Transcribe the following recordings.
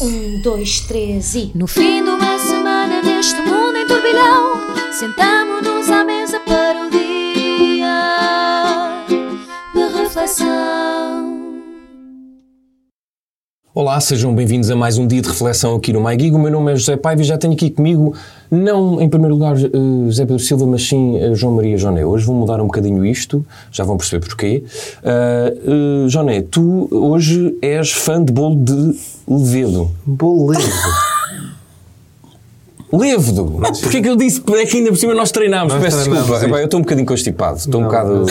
Um, dois, três e. No fim de uma semana neste mundo em turbilhão, sentamos-nos à mesa para o dia de reflexão. Olá, sejam bem-vindos a mais um dia de reflexão aqui no MyGig. O meu nome é José Paiva e já tenho aqui comigo, não em primeiro lugar eh, José Pedro Silva, mas sim eh, João Maria Joné. Hoje vou mudar um bocadinho isto, já vão perceber porquê. Uh, uh, Joné, tu hoje és fã de bolo de levedo. Bolo levedo. Levedo! Porquê que eu disse é que ainda por cima nós treinámos? Nós Peço treinámos, desculpa. sim. Epá, eu estou um bocadinho constipado, estou um Não, bocado.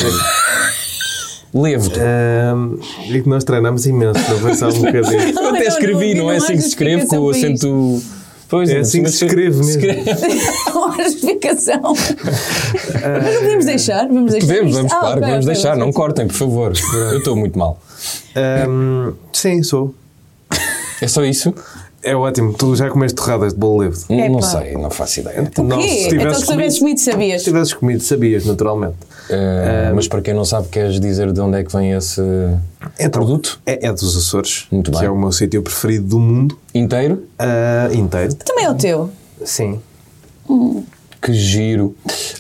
Levedo. Ahm, e que nós treinamos imenso, não foi só um bocadinho. Eu até escrevi, não é assim que se escreve com o acento. Pois, É assim que se escreve mesmo. justificação. Mas não podemos deixar? Vamos deixar Podemos, isto? vamos, Ah, claro, ok, vamos ok, deixar, ok. não cortem, por favor. Eu estou muito mal. Ahm, sim, sou. É só isso? É ótimo. Tu já comeste torradas de bolo levedo? Epá. Não sei, não faço ideia. O Não, quê? se Então tivesses se tivesses comido, sabias. Se tivesses comido, sabias, naturalmente. Eh, mas para quem não sabe, queres dizer de onde é que vem esse Então, produto É, é dos Açores, Muito que bem. é o meu sítio preferido do mundo inteiro? ah, inteiro. Também é o teu. Sim. Que giro.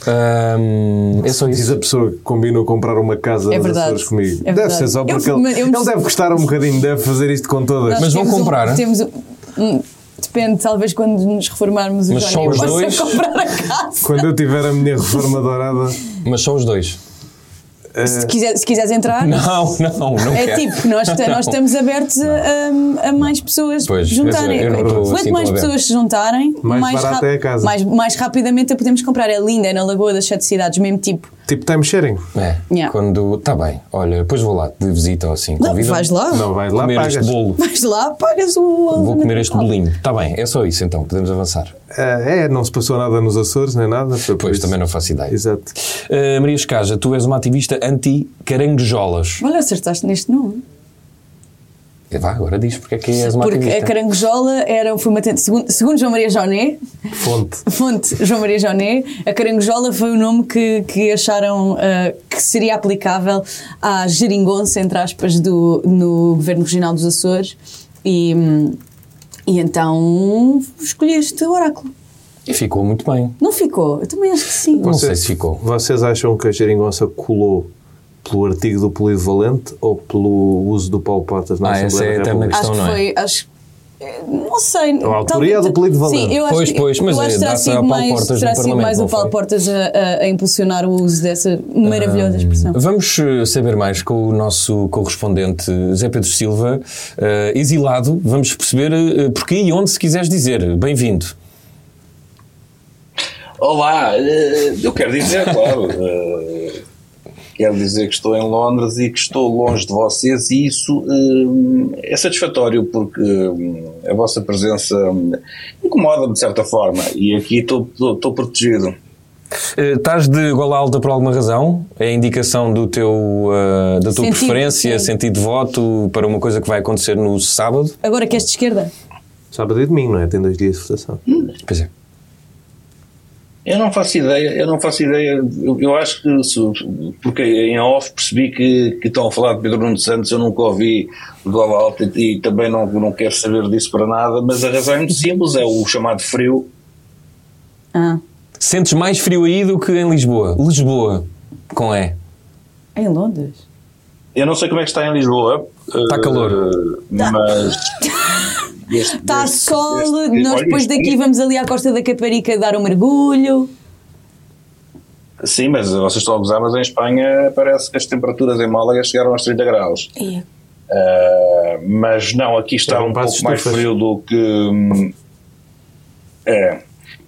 Ahm, é só Diz isso. a pessoa que combinou comprar uma casa É verdade. Açores comigo. É deve ser só Eu porque fui- ele, eu ele deve gostar um bocadinho, deve fazer isto com todas. Nós Mas vão um- comprar, hein? temos um- um- Depende, talvez quando nos reformarmos o Mas Johnny só os possa dois? comprar a casa. Quando eu tiver a minha reforma dourada. Mas só os dois. Se, quiser- se quiseres entrar, Não, não, não é quero. tipo, nós, nós Não. estamos abertos a, a- mais pessoas Pois, juntarem. eu estou Quanto assim mais pessoas se juntarem, Mais rap- é a casa. Mais, mais rapidamente a podemos comprar. É linda, é na Lagoa das Sete Cidades, mesmo tipo. Tipo time sharing. É, Yeah. quando. Está bem, olha, depois vou lá de visita ou assim. Não, vais lá. Não, vais lá, comer pagas. este bolo. Vais lá, pagas o. Vou comer este bolinho. Está bem, é só isso então, podemos avançar. Ah, é, não se passou nada nos Açores, nem nada. Pois, isso. também não faço ideia. Exato. Uh, Maria Escaja, tu és uma ativista anti-caranguejolas. Olha, acertaste neste nome. E Vá, agora diz porque é que és uma Porque ativista. a caranguejola era, foi uma segundo, segundo João Maria Joné, Fonte. fonte João Maria Joné, a caranguejola foi o nome que, que acharam ah, que seria aplicável à geringonça, entre aspas, do, no Governo Regional dos Açores e, hum, e então escolhi este oráculo. E ficou muito bem. Não ficou? Eu também acho que sim. Não sei se ficou. Vocês acham que a geringonça colou pelo artigo do polivalente ou pelo uso do Paulo Portas na Ah, essa Assembleia é a República? questão. Acho que não é? foi. Acho, não sei. A autoria é do apelido Valente. Sim, eu acho Pois, que, pois, mas eu acho que terá sido mais, terá sido mais o Paulo? Portas a, a- a impulsionar o uso dessa maravilhosa expressão. Vamos eh, saber mais com o nosso correspondente Zé Pedro Silva, eh, exilado. Vamos perceber eh, porquê e onde, se quiseres dizer. Bem-vindo. Olá, eu quero dizer, claro, quero dizer que estou em Londres e que estou longe de vocês e isso eh, é satisfatório porque eh, a vossa presença eh, incomoda-me de certa forma e aqui estou, estou, estou protegido. Estás de gola alta por alguma razão? É indicação do teu, eh, da tua Sentido, preferência, sim. sentido de voto para uma coisa que vai acontecer no sábado? Agora que és de esquerda? Sábado e domingo, não é? Tem dois dias de votação. Pois é. Eu não faço ideia, eu não faço ideia, eu, eu acho que, se- porque em off percebi que, que estão a falar de Pedro Nuno Santos, eu nunca ouvi o Gola Alta e, e também não, não quero saber disso para nada, mas a razão é muito simples, é o chamado frio, Ah, Sentes mais frio aí do que em Lisboa? Lisboa, com E. é em Londres. Eu não sei como é que está em Lisboa. Está eh, calor. Mas. Está este- sol, este- nós depois este- daqui vamos ali à Costa da Caparica dar um mergulho. Sim, mas vocês estão a gozar, mas em Espanha parece que as temperaturas em Málaga chegaram aos 30 graus. É. Eh, mas não, aqui está É um pouco mais estufas. frio do que. hum, É.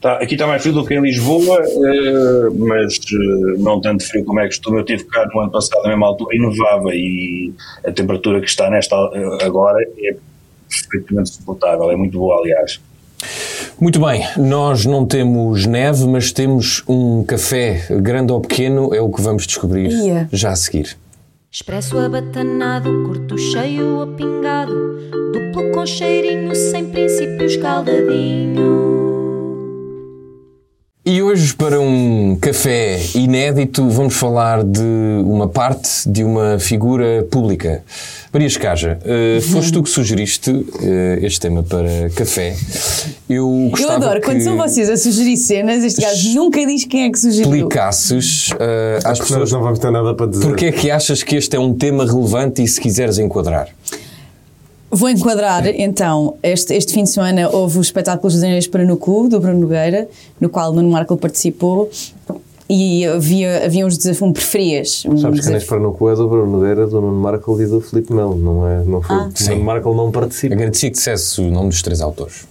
Tá, aqui está mais frio do que em Lisboa, eh, mas eh, não tanto frio como é costume. Eu tive cá no ano passado, na mesma altura, e nevava, e a temperatura que está nesta agora é perfeitamente suportável, é muito boa, aliás. Muito bem, nós não temos neve, mas temos um café, grande ou pequeno, é o que vamos descobrir Ia. já a seguir. Expresso abatanado, curto cheio ou pingado, duplo com cheirinho, sem princípios caldadinho. E hoje, para um café inédito, vamos falar de uma parte de uma figura pública. Maria Escaja, uh, foste tu que sugeriste uh, este tema para café. Eu, Eu adoro, quando que são vocês a sugerir cenas, este gajo nunca diz quem é que sugeriu. explicasses uh, às pessoas não vamos ter nada para dizer. porque é que achas que este é um tema relevante e se quiseres enquadrar. Vou enquadrar, então, este, este fim de semana houve os espetáculos de Inês para no Cu, do Bruno Nogueira, no qual o Nuno Marco participou, e havia, havia uns desafios, um preferias. Um Sabes que a desafio- Inês Pernambuco é do Bruno Nogueira, do Nuno Marco e do Filipe Melo, não é? Não foi, Ah. o. Nuno Marco não participa. Agradeci que dissesse o nome dos três autores.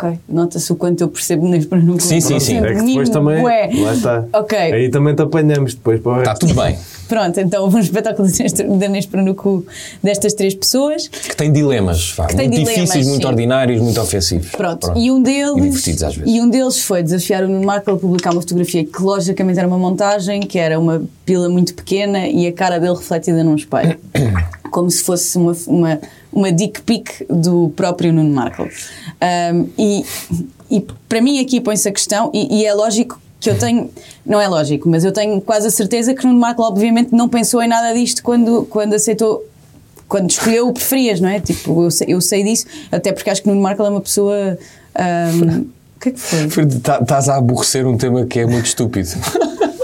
Ok, nota-se o quanto eu percebo no Cu. Sim, sim, sim. É que depois também. bué. Lá está. Ok. Aí também te apanhamos depois para o Está resto. tudo bem. Pronto, então houve um espetáculo Inês para no Cu destas três pessoas. Que tem dilemas, vá, Que muito dilemas, difíceis, muito sim. ordinários, muito ofensivos. Pronto. E um deles. E divertidos às vezes. E um deles foi desafiar o Nuno Marco a publicar uma fotografia que logicamente era uma montagem, que era uma pila muito pequena e a cara dele refletida num espelho. Como se fosse uma, uma, uma dick pic do próprio Nuno Marco. Um, e, e para mim aqui põe-se a questão, e, e é lógico que eu tenho, não é lógico, mas eu tenho quase a certeza que Nuno Marco obviamente não pensou em nada disto quando, quando aceitou quando escolheu o preferias, não é? Tipo, eu sei, eu sei disso, até porque acho que Nuno Marco é uma pessoa. ahm, o que é que foi? Tá- Estás a aborrecer um tema que é muito estúpido.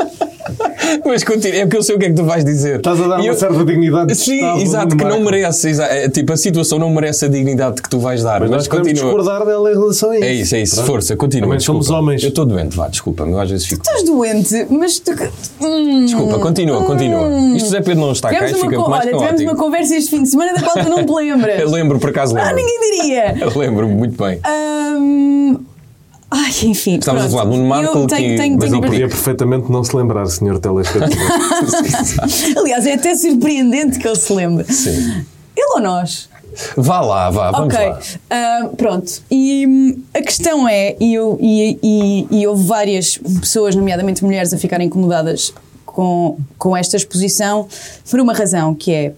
Mas continua, é porque eu sei o que é que tu vais dizer. Estás a dar E uma eu- certa dignidade de Sim, exato, que não merece. exa- é, tipo, a situação não merece a dignidade que tu vais dar. Mas Mas, nós podemos continua. discordar dela em relação a isso. É isso, é isso. Pronto. Força, continua. Também somos desculpa. homens. Eu estou doente, vá, desculpa-me. Eu às vezes fico. Estás doente, mas tu. Hum, Desculpa, continua, continua. Isto José Pedro não está cá e fica co- mais olha, tivemos uma conversa este fim de semana da qual tu não te lembras. Eu lembro, por acaso lembro. Ah, ninguém diria. Eu lembro muito bem. Ahm, Ai, enfim. Estavas a falar de Nuno Marco Eu que- tenho, tenho, mas tenho não para- Podia perfeitamente não se lembrar, senhor telespectador. Aliás, é até surpreendente que ele se lembre. Sim. Ele ou nós? Vá lá, vá, vamos ok, lá. Ah, pronto. E hum, a questão é, e, eu, e, e, e houve várias pessoas, nomeadamente mulheres, a ficarem incomodadas com, com esta exposição por uma razão, que é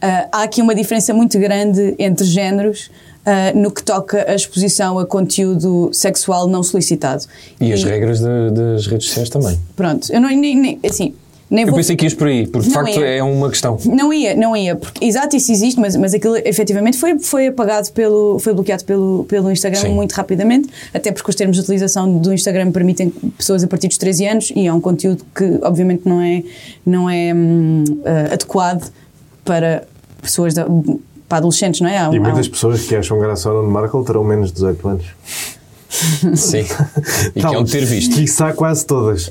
ah, há aqui uma diferença muito grande entre géneros ah, no que toca a exposição a conteúdo sexual não solicitado. E as regras da- das redes sociais também. Pronto, eu não, nem, nem- assim, nem Eu vou... pensei que ias por aí, porque de facto é. é uma questão. Não ia, não ia, porque exato, isso existe, mas, mas aquilo efetivamente foi, foi apagado pelo, foi bloqueado pelo, pelo Instagram Sim. muito rapidamente, até porque os termos de utilização do Instagram permitem pessoas a partir dos 13 anos e é um conteúdo que obviamente não é, não é hum, ah, adequado para pessoas da- para adolescentes, não é? Há um- E há um- muitas pessoas que acham graça ao Nuno Marco terão menos de 18 anos. Sim. E Tal, que é um ter visto. Quiçá quase todas.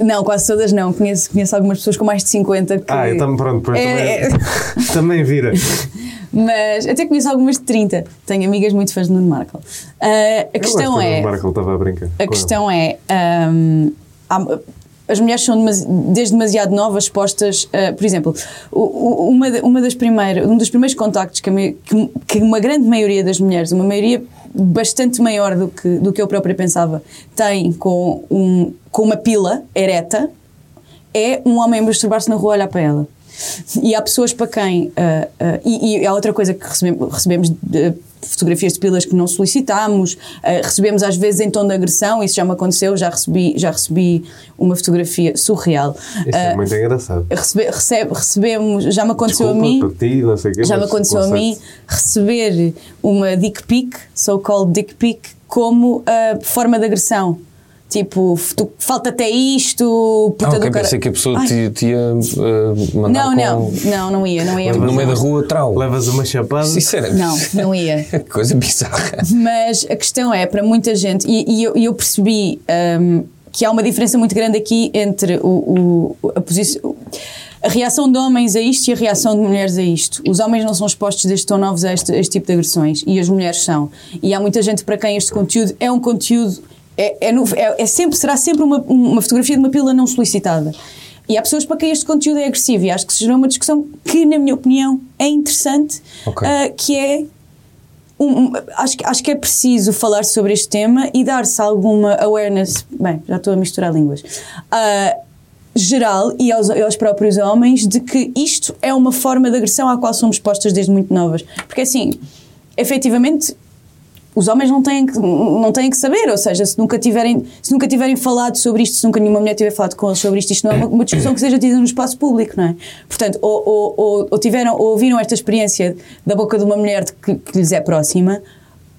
Não, quase todas não. Conheço, conheço algumas pessoas com mais de 50 que. Ah, eu também, pronto, É, também, também vira. Mas até conheço algumas de 30. Tenho amigas muito fãs de Nuno Marco. Ah, a questão eu do é. Nuno Marco, ele estava a brincar. A questão é. hum, há- as mulheres são desde demasiado novas expostas, a- por exemplo, uma, uma das primeiras, um dos primeiros contactos que, que- que uma grande maioria das mulheres, uma maioria bastante maior do que, do que eu própria pensava, tem com, um, com uma pila ereta, é um homem masturbar-se na rua a olhar para ela. E há pessoas para quem. ah, ah, e, e há outra coisa que recebemos, recebemos de- fotografias de pilas que não solicitámos, ah, recebemos às vezes em tom de agressão, isso já me aconteceu, já recebi, já recebi uma fotografia surreal. Isso é Ah, muito engraçado. recebe- recebe- recebemos, já me aconteceu Desculpa a mim. ti, não sei quê, Já me aconteceu a conceito. mim receber uma dick pic, so-called dick pic, como ah, forma de agressão. Tipo, tu- falta até isto, Ah, puta ok, do cara. pensei que a pessoa Ai, te, te ia uh, mandar Não, com... não, não, não ia, não ia. No meio da rua, trau. Levas uma chapada. Sinceramente. Não, não ia. Coisa bizarra. Mas a questão é, para muita gente, e, e eu, eu percebi hum, que há uma diferença muito grande aqui entre o, o- a posição. A reação de homens a isto e a reação de mulheres a isto. Os homens não são expostos desde tão novos a este, a este tipo de agressões e as mulheres são. E há muita gente para quem este conteúdo é um conteúdo. É, é, no- é- é sempre, será sempre uma, uma fotografia de uma pílula não solicitada. E há pessoas para quem este conteúdo é agressivo e acho que se gerou uma discussão que, na minha opinião, é interessante, Ok. ah, que é um- acho, que- acho que é preciso falar sobre este tema e dar-se alguma awareness. Bem, já estou a misturar línguas. ah, geral e aos, aos próprios homens de que isto é uma forma de agressão à qual somos postas desde muito novas. Porque assim, efetivamente. Os homens não têm, que, não têm que saber, ou seja, se nunca, tiverem, se nunca tiverem falado sobre isto, se nunca nenhuma mulher tiver falado com eles sobre isto, isto não é uma, uma discussão que seja tida no espaço público, não é? Portanto, ou, ou, ou, ou tiveram, ou ouviram esta experiência da boca de uma mulher que, que lhes é próxima,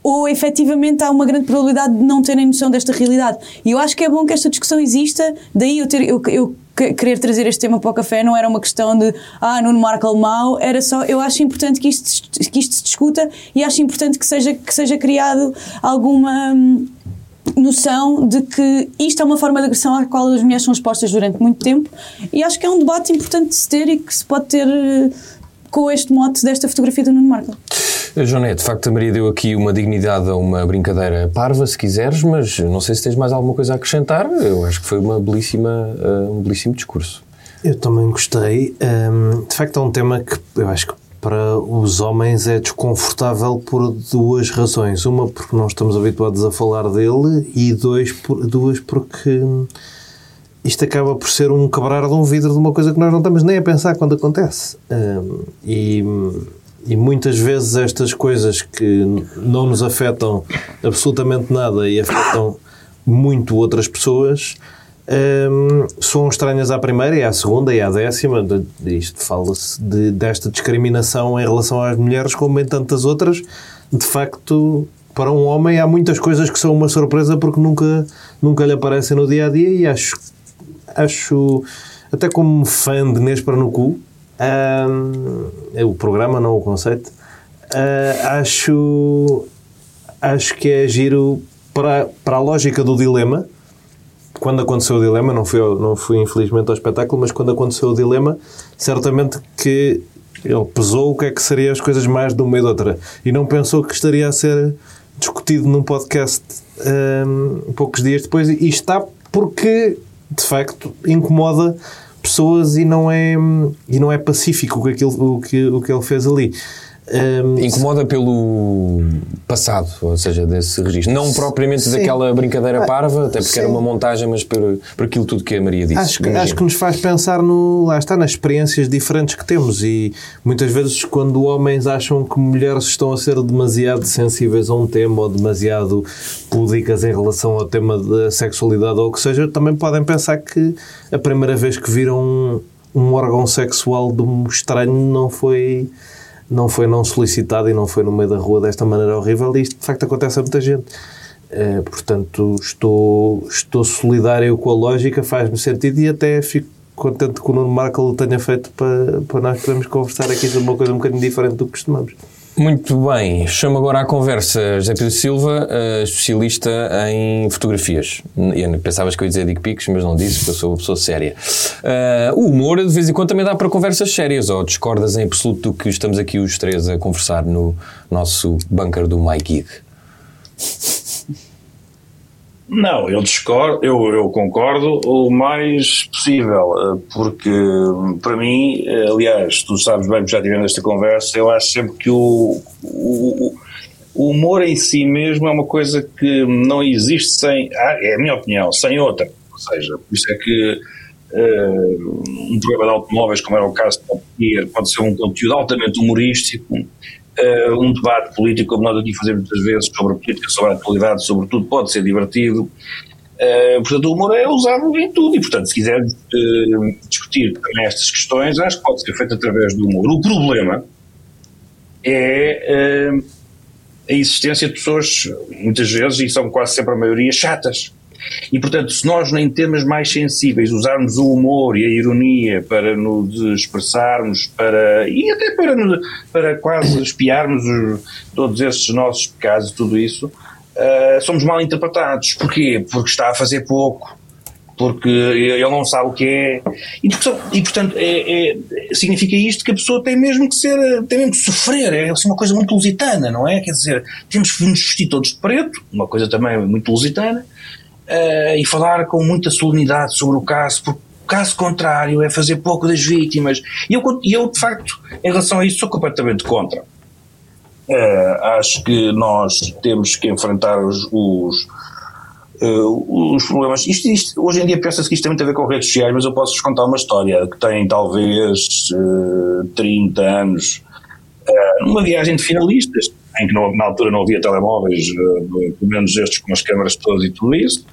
ou efetivamente há uma grande probabilidade de não terem noção desta realidade. E eu acho que é bom que esta discussão exista, daí eu, ter, eu, eu que- querer trazer este tema para o café não era uma questão de ah, Nuno Marco mau, era só eu acho importante que isto, que isto se discuta e acho importante que seja, que seja criado alguma hum, noção de que isto é uma forma de agressão à qual as mulheres são expostas durante muito tempo e acho que é um debate importante de se ter e que se pode ter eh, com este mote desta fotografia do Nuno Marco. Joné, de facto a Maria deu aqui uma dignidade a uma brincadeira parva, se quiseres, mas não sei se tens mais alguma coisa a acrescentar. Eu acho que foi uma belíssima, uh, um belíssimo discurso. Eu também gostei. Hum, de facto, é um tema que eu acho que para os homens é desconfortável por duas razões. Uma, porque não estamos habituados a falar dele, e dois, por, duas, porque isto acaba por ser um quebrar de um vidro de uma coisa que nós não estamos nem a pensar quando acontece. Hum, e, e muitas vezes estas coisas que não nos afetam absolutamente nada e afetam muito outras pessoas hum, são estranhas à primeira e à segunda e à décima. Isto fala-se de- desta discriminação em relação às mulheres, como em tantas outras. De facto, para um homem há muitas coisas que são uma surpresa porque nunca, nunca lhe aparecem no dia a dia e acho, acho até como fã de Nespera no Cu, é o programa, não o conceito, ah, acho, acho que é giro para, para a lógica do dilema quando aconteceu o dilema, não fui, não fui infelizmente ao espetáculo, mas quando aconteceu o dilema, certamente que ele pesou o que é que seriam as coisas mais de uma e de outra. E não pensou que estaria a ser discutido num podcast hum, poucos dias depois. E está porque, de facto, incomoda pessoas e não é, e não é pacífico o que, aquilo, o que, o que ele fez ali. Hum, Incomoda pelo passado, ou seja, desse registro. Não propriamente Sim. daquela brincadeira Ah, parva, até porque sim. era uma montagem, mas por, por aquilo tudo que a Maria disse. Acho que, acho que nos faz pensar no, lá está, nas experiências diferentes que temos e muitas vezes quando homens acham que mulheres estão a ser demasiado sensíveis a um tema ou demasiado púdicas em relação ao tema da sexualidade ou o que seja, também podem pensar que a primeira vez que viram um, um órgão sexual de um estranho não foi não foi não solicitado e não foi no meio da rua desta maneira horrível e isto de facto acontece a muita gente. Eh, portanto, estou, estou solidário com a lógica, faz-me sentido e até fico contente que o Nuno o tenha feito para, para nós podermos conversar aqui sobre uma coisa um bocadinho diferente do que costumamos. Muito bem, chamo agora à conversa José Pedro Silva, eh, especialista em fotografias. Eu pensavas que eu ia dizer dick pics, mas não disse, porque eu sou uma pessoa séria. Eh, o humor, de vez em quando, também dá para conversas sérias, ou discordas em absoluto do que estamos aqui os três a conversar no nosso bunker do My Gig. Não, eu discordo, eu, eu concordo o mais possível, eh, porque para mim, eh, aliás, tu sabes bem já tivemos esta conversa, eu acho sempre que o, o, o humor em si mesmo é uma coisa que não existe sem, ah, é a minha opinião, sem outra. Ou seja, por isso é que eh, um programa de automóveis, como era o caso de Top pode ser um conteúdo altamente humorístico, eh, um debate político, como nós aqui fazemos muitas vezes, sobre política, sobre a atualidade, sobretudo, pode ser divertido. Eh, portanto, o humor é usado em tudo e, portanto, se quiser eh, discutir também estas questões, acho que pode ser feito através do humor. O problema é a existência de pessoas, muitas vezes, e são quase sempre a maioria, chatas. E, portanto, se nós, em temas mais sensíveis, usarmos o humor e a ironia para nos expressarmos, para, e até para, para quase espiarmos os- todos esses nossos pecados e tudo isso, ah, somos mal interpretados. Porquê? Porque está a fazer pouco, porque ele não sabe o que é. E, e, portanto, é- é- significa isto que a pessoa tem mesmo que ser, tem mesmo que sofrer, é assim, uma coisa muito lusitana, não é? Quer dizer, temos que nos vestir todos de preto, uma coisa também muito lusitana, eh, e falar com muita solenidade sobre o caso, porque caso contrário é fazer pouco das vítimas. E eu, eu, de facto, em relação a isso, sou completamente contra. Eh, acho que nós temos que enfrentar os, os, eh, os problemas. Isto, isto- hoje em dia pensa-se que isto tem muito a ver com redes sociais, mas eu posso-vos contar uma história que tem talvez eh, 30 anos. Numa viagem de finalistas, em que na altura não havia telemóveis, pelo menos estes com as câmaras todas e tudo isso.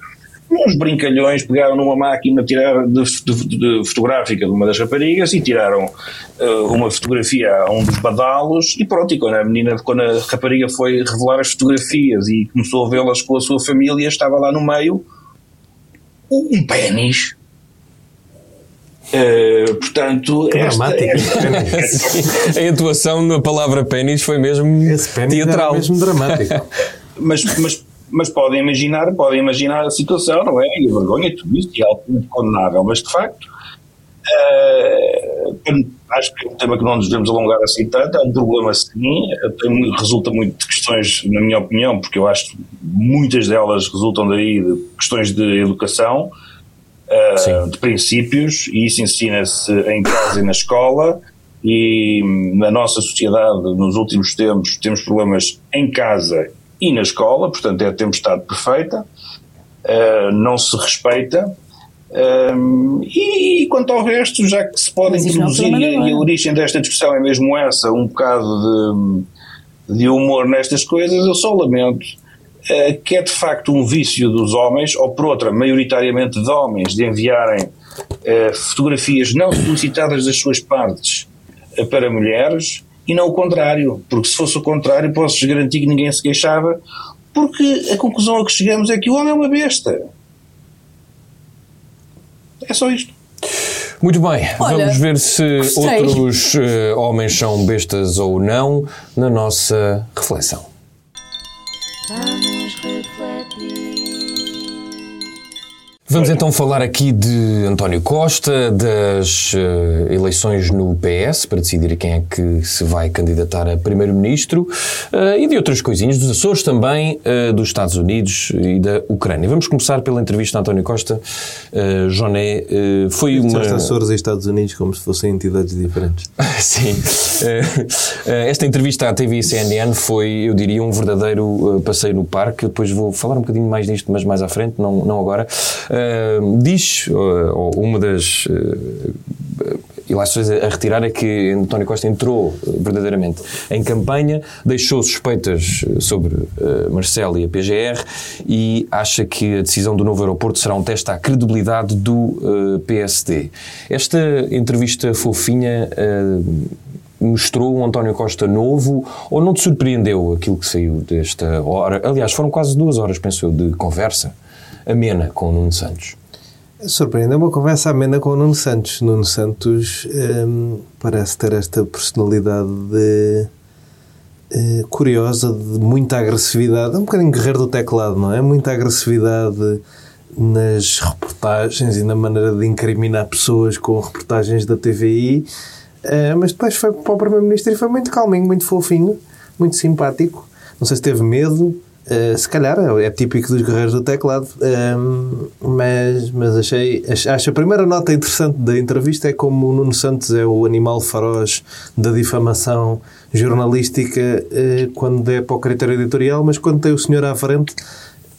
Uns brincalhões pegaram numa máquina tirar de, de- de fotográfica de uma das raparigas e tiraram eh, uma fotografia a um dos badalos e pronto, e quando a menina, quando a rapariga foi revelar as fotografias e começou a vê-las com a sua família, estava lá no meio um pênis. Eh, portanto, Que esta, dramático, esta- a atuação na palavra pênis foi mesmo Esse pênis era teatral. mesmo dramático. mas, mas, mas podem imaginar, podem imaginar a situação, não é? E a vergonha tudo isso, e é altamente condenável, mas de facto, eh, acho que é um tema que não nos devemos alongar assim tanto, é um problema sim, mu- resulta muito de questões, na minha opinião, porque eu acho que muitas delas resultam daí de questões de educação, Sim. de princípios, e isso ensina-se em casa e na escola, e hum, na nossa sociedade, nos últimos tempos, temos problemas em casa e na escola, portanto é a tempestade perfeita, eh, não se respeita. hum, e, quanto ao resto, já que se pode Mas é um introduzir, problema e, a- e origem desta discussão é mesmo essa, um bocado de, de humor nestas coisas, eu só lamento eh, que é de facto um vício dos homens, ou por outra, maioritariamente de homens, de enviarem eh, fotografias não solicitadas das suas partes eh, para mulheres e não o contrário, porque se fosse o contrário, posso-vos garantir que ninguém se queixava, porque a conclusão a que chegamos é que o homem é uma besta. É só isto. Muito bem, Olha, vamos ver se gostei. outros eh, homens são bestas ou não na nossa reflexão. Vamos Vamos então falar aqui de António Costa, das eh, eleições no PS, para decidir quem é que se vai candidatar a Primeiro-Ministro, eh, e de outras coisinhas, dos Açores também, eh, dos Estados Unidos e da Ucrânia. Vamos começar pela entrevista a António Costa. Uh, Joné, foi uma... Disseste Açores e Estados Unidos como se fossem entidades diferentes. Sim. Esta entrevista à TV e CNN foi, eu diria, um verdadeiro passeio no parque. Depois vou falar um bocadinho mais disto, mas mais à frente, não, não agora. Diz, eh, ou uma das eh, ilações a retirar é que António Costa entrou eh, verdadeiramente em campanha, deixou suspeitas sobre eh, Marcelo e a PGR e acha que a decisão do novo aeroporto será um teste à credibilidade do eh, PSD. Esta entrevista fofinha eh, mostrou um António Costa novo ou não te surpreendeu aquilo que saiu desta hora? Aliás, foram quase duas horas, penso eu, de conversa amena com o Nuno Santos. Surpreendeu uma conversa amena com o Nuno Santos. Nuno Santos hum, parece ter esta personalidade de, eh, curiosa, de muita agressividade, um bocadinho guerreiro do teclado, não é? Muita agressividade nas reportagens e na maneira de incriminar pessoas com reportagens da TVI, eh, mas depois foi para o Primeiro-Ministro e foi muito calminho, muito fofinho, muito simpático. Não sei se teve medo, eh, se calhar é típico dos guerreiros do teclado, ehm, mas, mas achei, ach- acho a primeira nota interessante da entrevista é como o Nuno Santos é o animal feroz da difamação jornalística eh, quando é para o critério editorial, mas quando tem o senhor à frente,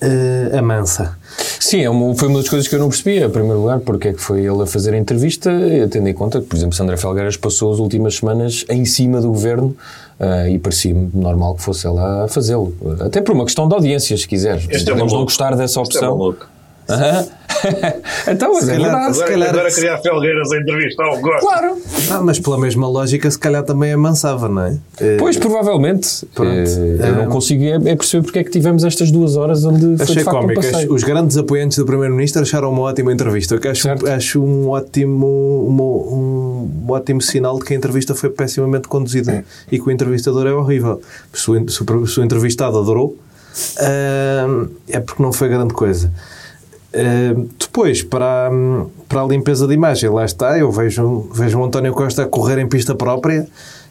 eh, amansa. Sim, é foi uma das coisas que eu não percebi, em primeiro lugar, porque é que foi ele a fazer a entrevista, tendo em conta que, por exemplo, Sandra Felgueiras passou as últimas semanas em cima do governo eh, e parecia-me normal que fosse ela a fazê-lo. Até por uma questão de audiência, se quiseres. Este é Podemos não maluco. gostar dessa Este é então, mas é calhar- verdade. se Agora, calhar- agora criar felgueiras a entrevistar o gosto. Claro. Ah, mas pela mesma lógica, se calhar também amansava, não é? Eh, Pois, provavelmente. Pronto. Eh, eu não Ah. consigo é, é perceber porque é que tivemos estas duas horas onde foi de Achei um cómico. passeio. Os grandes apoiantes do Primeiro-Ministro acharam uma ótima entrevista. Eu que acho, acho um, ótimo, um, um- um ótimo sinal de que a entrevista foi pessimamente conduzida e que o entrevistador é horrível. Se o, se o- se o entrevistado adorou, ah, é porque não foi grande coisa. Depois, para, para a limpeza de imagem, lá está, eu vejo, vejo o António Costa a correr em pista própria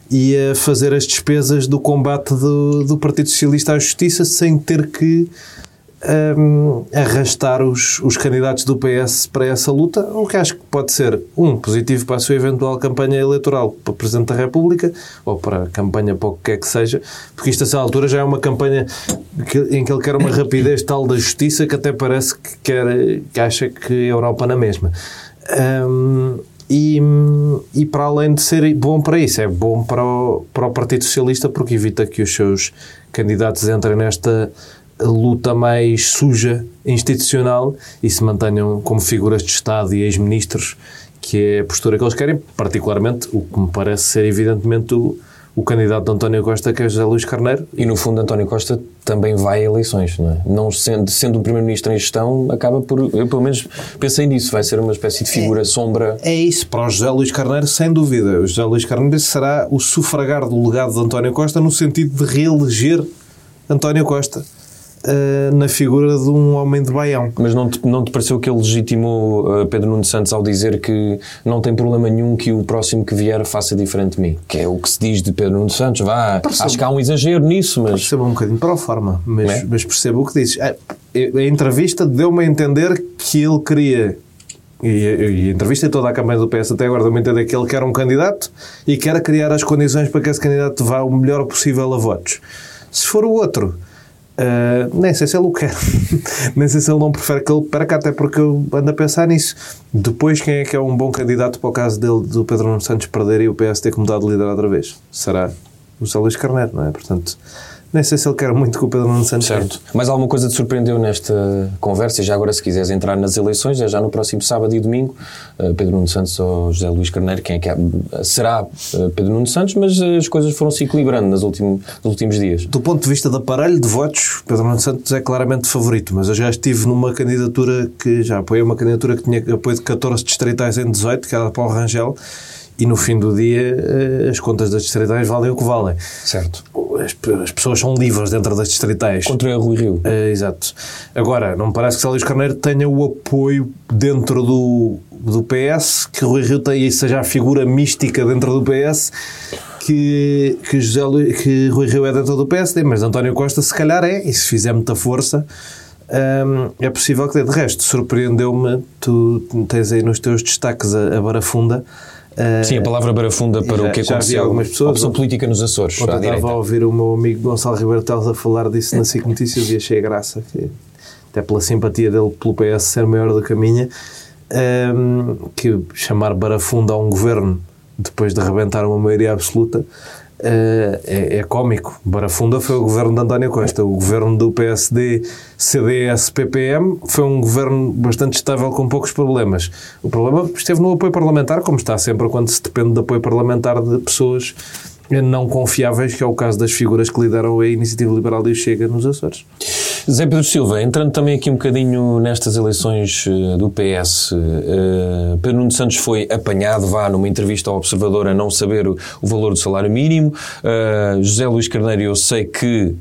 e a fazer as despesas do combate do, do Partido Socialista à Justiça sem ter que hum, arrastar os, os candidatos do PS para essa luta, o que acho que pode ser, um, positivo para a sua eventual campanha eleitoral para Presidente da República ou para a campanha para o que quer que seja, porque isto a essa altura já é uma campanha que- em que ele quer uma rapidez tal da justiça que até parece que, quer, que acha que a Europa na mesma. Hum, e, e para além de ser bom para isso, é bom para o, para o Partido Socialista porque evita que os seus candidatos entrem nesta luta mais suja institucional e se mantenham como figuras de Estado e ex-ministros, que é a postura que eles querem, particularmente o que me parece ser evidentemente o, o candidato de António Costa, que é José Luís Carneiro. E no fundo, António Costa também vai a eleições, não é? Não sendo, sendo um primeiro-ministro em gestão, acaba por. Eu, pelo menos, pensei nisso, vai ser uma espécie de figura é, sombra. É isso, para o José Luís Carneiro, sem dúvida. O José Luís Carneiro será o sufragar do legado de António Costa no sentido de reeleger António Costa. Uh, na figura de um homem de baião. Mas não te, não te pareceu que ele legitimou uh, Pedro Nuno Santos ao dizer que não tem problema nenhum que o próximo que vier faça diferente de mim? Que é o que se diz de Pedro Nuno Santos. Vá, acho que há um exagero nisso, mas... Percebo um bocadinho para a forma, mas, é? mas percebo o que dizes. A, a entrevista deu-me a entender que ele queria e, e, a entrevista e toda a campanha do PS até agora deu-me a entender que ele quer um candidato e quer criar as condições para que esse candidato vá o melhor possível a votos. Se for o outro Uh, nem sei se ele o quer, nem sei se ele não prefere que ele perca, até porque eu ando a pensar nisso. Depois, quem é que é um bom candidato para o caso dele, do Pedro Nuno Santos perder e o PS ter que mudar de líder outra vez? Será o José Luís Carneiro, não é? Portanto, nem sei se ele quer muito que o Pedro Nuno Santos Certo. Mas alguma coisa te surpreendeu nesta conversa? E já agora, se quiseres entrar nas eleições, é já no próximo sábado e domingo, uh, Pedro Nuno Santos ou José Luís Carneiro, quem é que será uh, Pedro Nuno Santos, mas as coisas foram se equilibrando nos últimos, nos últimos dias. Do ponto de vista do aparelho de votos, Pedro Nuno Santos é claramente favorito, mas eu já estive numa candidatura que já apoiei uma candidatura que tinha apoio de 14 distritais em 18, que era para o Rangel e no fim do dia eh, as contas das distritais valem o que valem. Certo. As, as pessoas são livres dentro das distritais. Contra Rui Rio. Exato. Agora, não me parece que Sérgio Carneiro tenha o apoio dentro do, do PS, que Rui Rio tenha, seja a figura mística dentro do PS que, que, José, que Rui Rio é dentro do PSD, mas António Costa se calhar é, e se fizer muita força, hum, é possível que dê. De resto, surpreendeu-me, tu tens aí nos teus destaques a, a barafunda, Uh, Sim, a palavra barafunda para já, o que aconteceu. algumas pessoas. A opção política nos Açores. Ontem estava a ouvir o meu amigo Gonçalo Ribeiro Teles a falar disso na SIC Notícias e achei graça, que, até pela simpatia dele pelo PS ser maior do que a minha, um, que chamar barafunda a um governo depois de arrebentar uma maioria absoluta é, é cómico. Barafunda foi o governo de António Costa. O governo do PSD, CDS, PPM foi um governo bastante estável com poucos problemas. O problema esteve no apoio parlamentar, como está sempre quando se depende de apoio parlamentar de pessoas não confiáveis, que é o caso das figuras que lideram a Iniciativa Liberal e o Chega nos Açores. Zé Pedro Silva, entrando também aqui um bocadinho nestas eleições uh, do PS, uh, eh, Pedro Nuno Santos foi apanhado, vá, numa entrevista ao Observador a não saber o, o valor do salário mínimo. Uh, José Luís Carneiro, eu sei que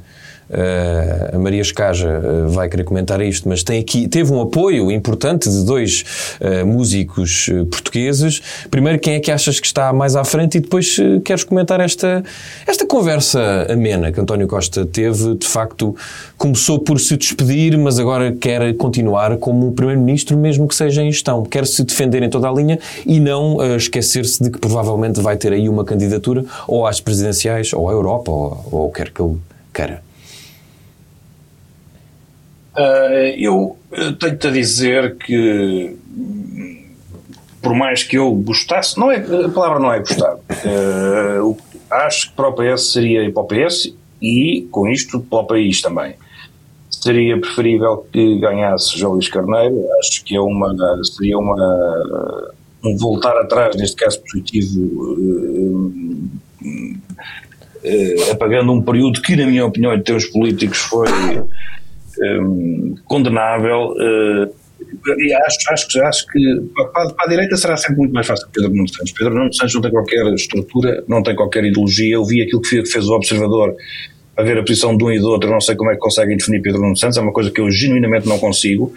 Uh, a Maria Escaja uh, vai querer comentar isto, mas tem aqui, teve um apoio importante de dois uh, músicos portugueses. Primeiro, quem é que achas que está mais à frente? E depois queres comentar esta, esta conversa amena que António Costa teve. De facto, começou por se despedir, mas agora quer continuar como Primeiro-Ministro, mesmo que seja em gestão. Quer se defender em toda a linha e não esquecer-se de que provavelmente vai ter aí uma candidatura ou às presidenciais, ou à Europa, ou, ou quer que ele queira. Uh, eu tenho-te a dizer que, por mais que eu gostasse, não é, a palavra não é gostar, uh, acho que para o PS seria para o PS e, com isto, para o país também. Seria preferível que ganhasse João Luís Carneiro, acho que é uma, seria uma, um voltar atrás, neste caso positivo, uh, apagando um período que, na minha opinião, em termos políticos, foi um, condenável. Uh, e acho, acho, acho que para, para, a direita será sempre muito mais fácil Pedro Nuno Santos. Pedro Nuno Santos não tem qualquer estrutura, não tem qualquer ideologia. Eu vi aquilo que fez o Observador a ver a posição de um e do outro, não sei como é que conseguem definir Pedro Nuno Santos, é uma coisa que eu genuinamente não consigo,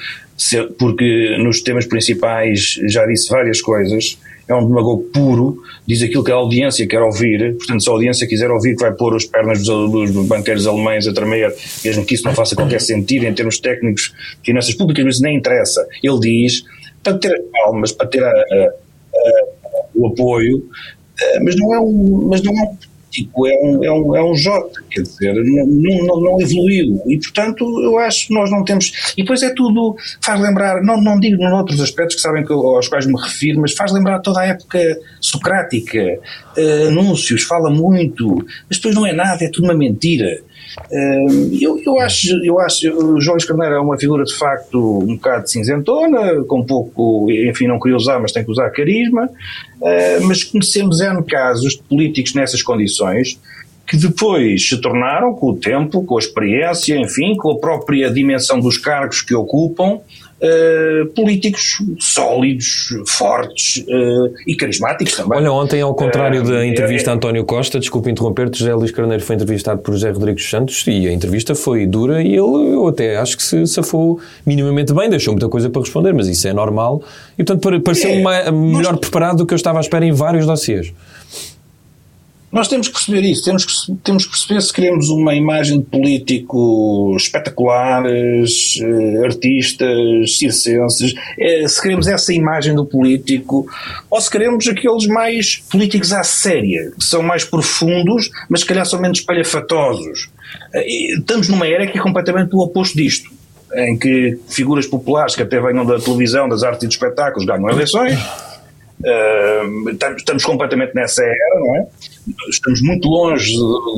porque nos temas principais já disse várias coisas, é um demagogo puro, diz aquilo que a audiência quer ouvir, portanto, se a audiência quiser ouvir que vai pôr as pernas dos, dos banqueiros alemães a tremer, mesmo que isso não faça qualquer sentido em termos técnicos, finanças públicas, mas nem interessa. Ele diz, para ter as palmas, para ter a, a, a, o apoio, eh, mas não é um, mas não é um político é um, é um, é um jota, quer dizer, não, não, não evoluiu. E, portanto, eu acho que nós não temos. E depois é tudo. faz lembrar, não, não digo nos outros aspectos que sabem que, aos quais me refiro, mas faz lembrar toda a época socrática. Uh, anúncios, fala muito, mas depois não é nada, é tudo uma mentira. Eu, eu, acho, eu acho, o João Carneiro é uma figura de facto um bocado cinzentona, com pouco, enfim, não queria usar, mas tem que usar carisma, mas conhecemos N casos de políticos nessas condições que depois se tornaram, com o tempo, com a experiência, enfim, com a própria dimensão dos cargos que ocupam, uh, políticos sólidos, fortes uh, e carismáticos também. Olha, ontem, ao contrário uh, da entrevista a António Costa, desculpe interromper-te, José Luís Carneiro foi entrevistado por José Rodrigues Santos e a entrevista foi dura e ele, eu até acho que se safou minimamente bem, deixou muita coisa para responder, mas isso é normal e, portanto, pareceu-me é, melhor nós... preparado do que eu estava à espera em vários dossiês. Nós temos que perceber isso, temos que, temos que perceber se queremos uma imagem de político espetaculares, eh, artistas, circenses, eh, se queremos essa imagem do político, ou se queremos aqueles mais políticos à séria, que são mais profundos, mas se calhar são menos espalhafatosos. Eh, estamos numa era que é completamente o oposto disto em que figuras populares que até venham da televisão, das artes e dos espetáculos ganham eleições. Estamos completamente nessa era, não é? Estamos muito longe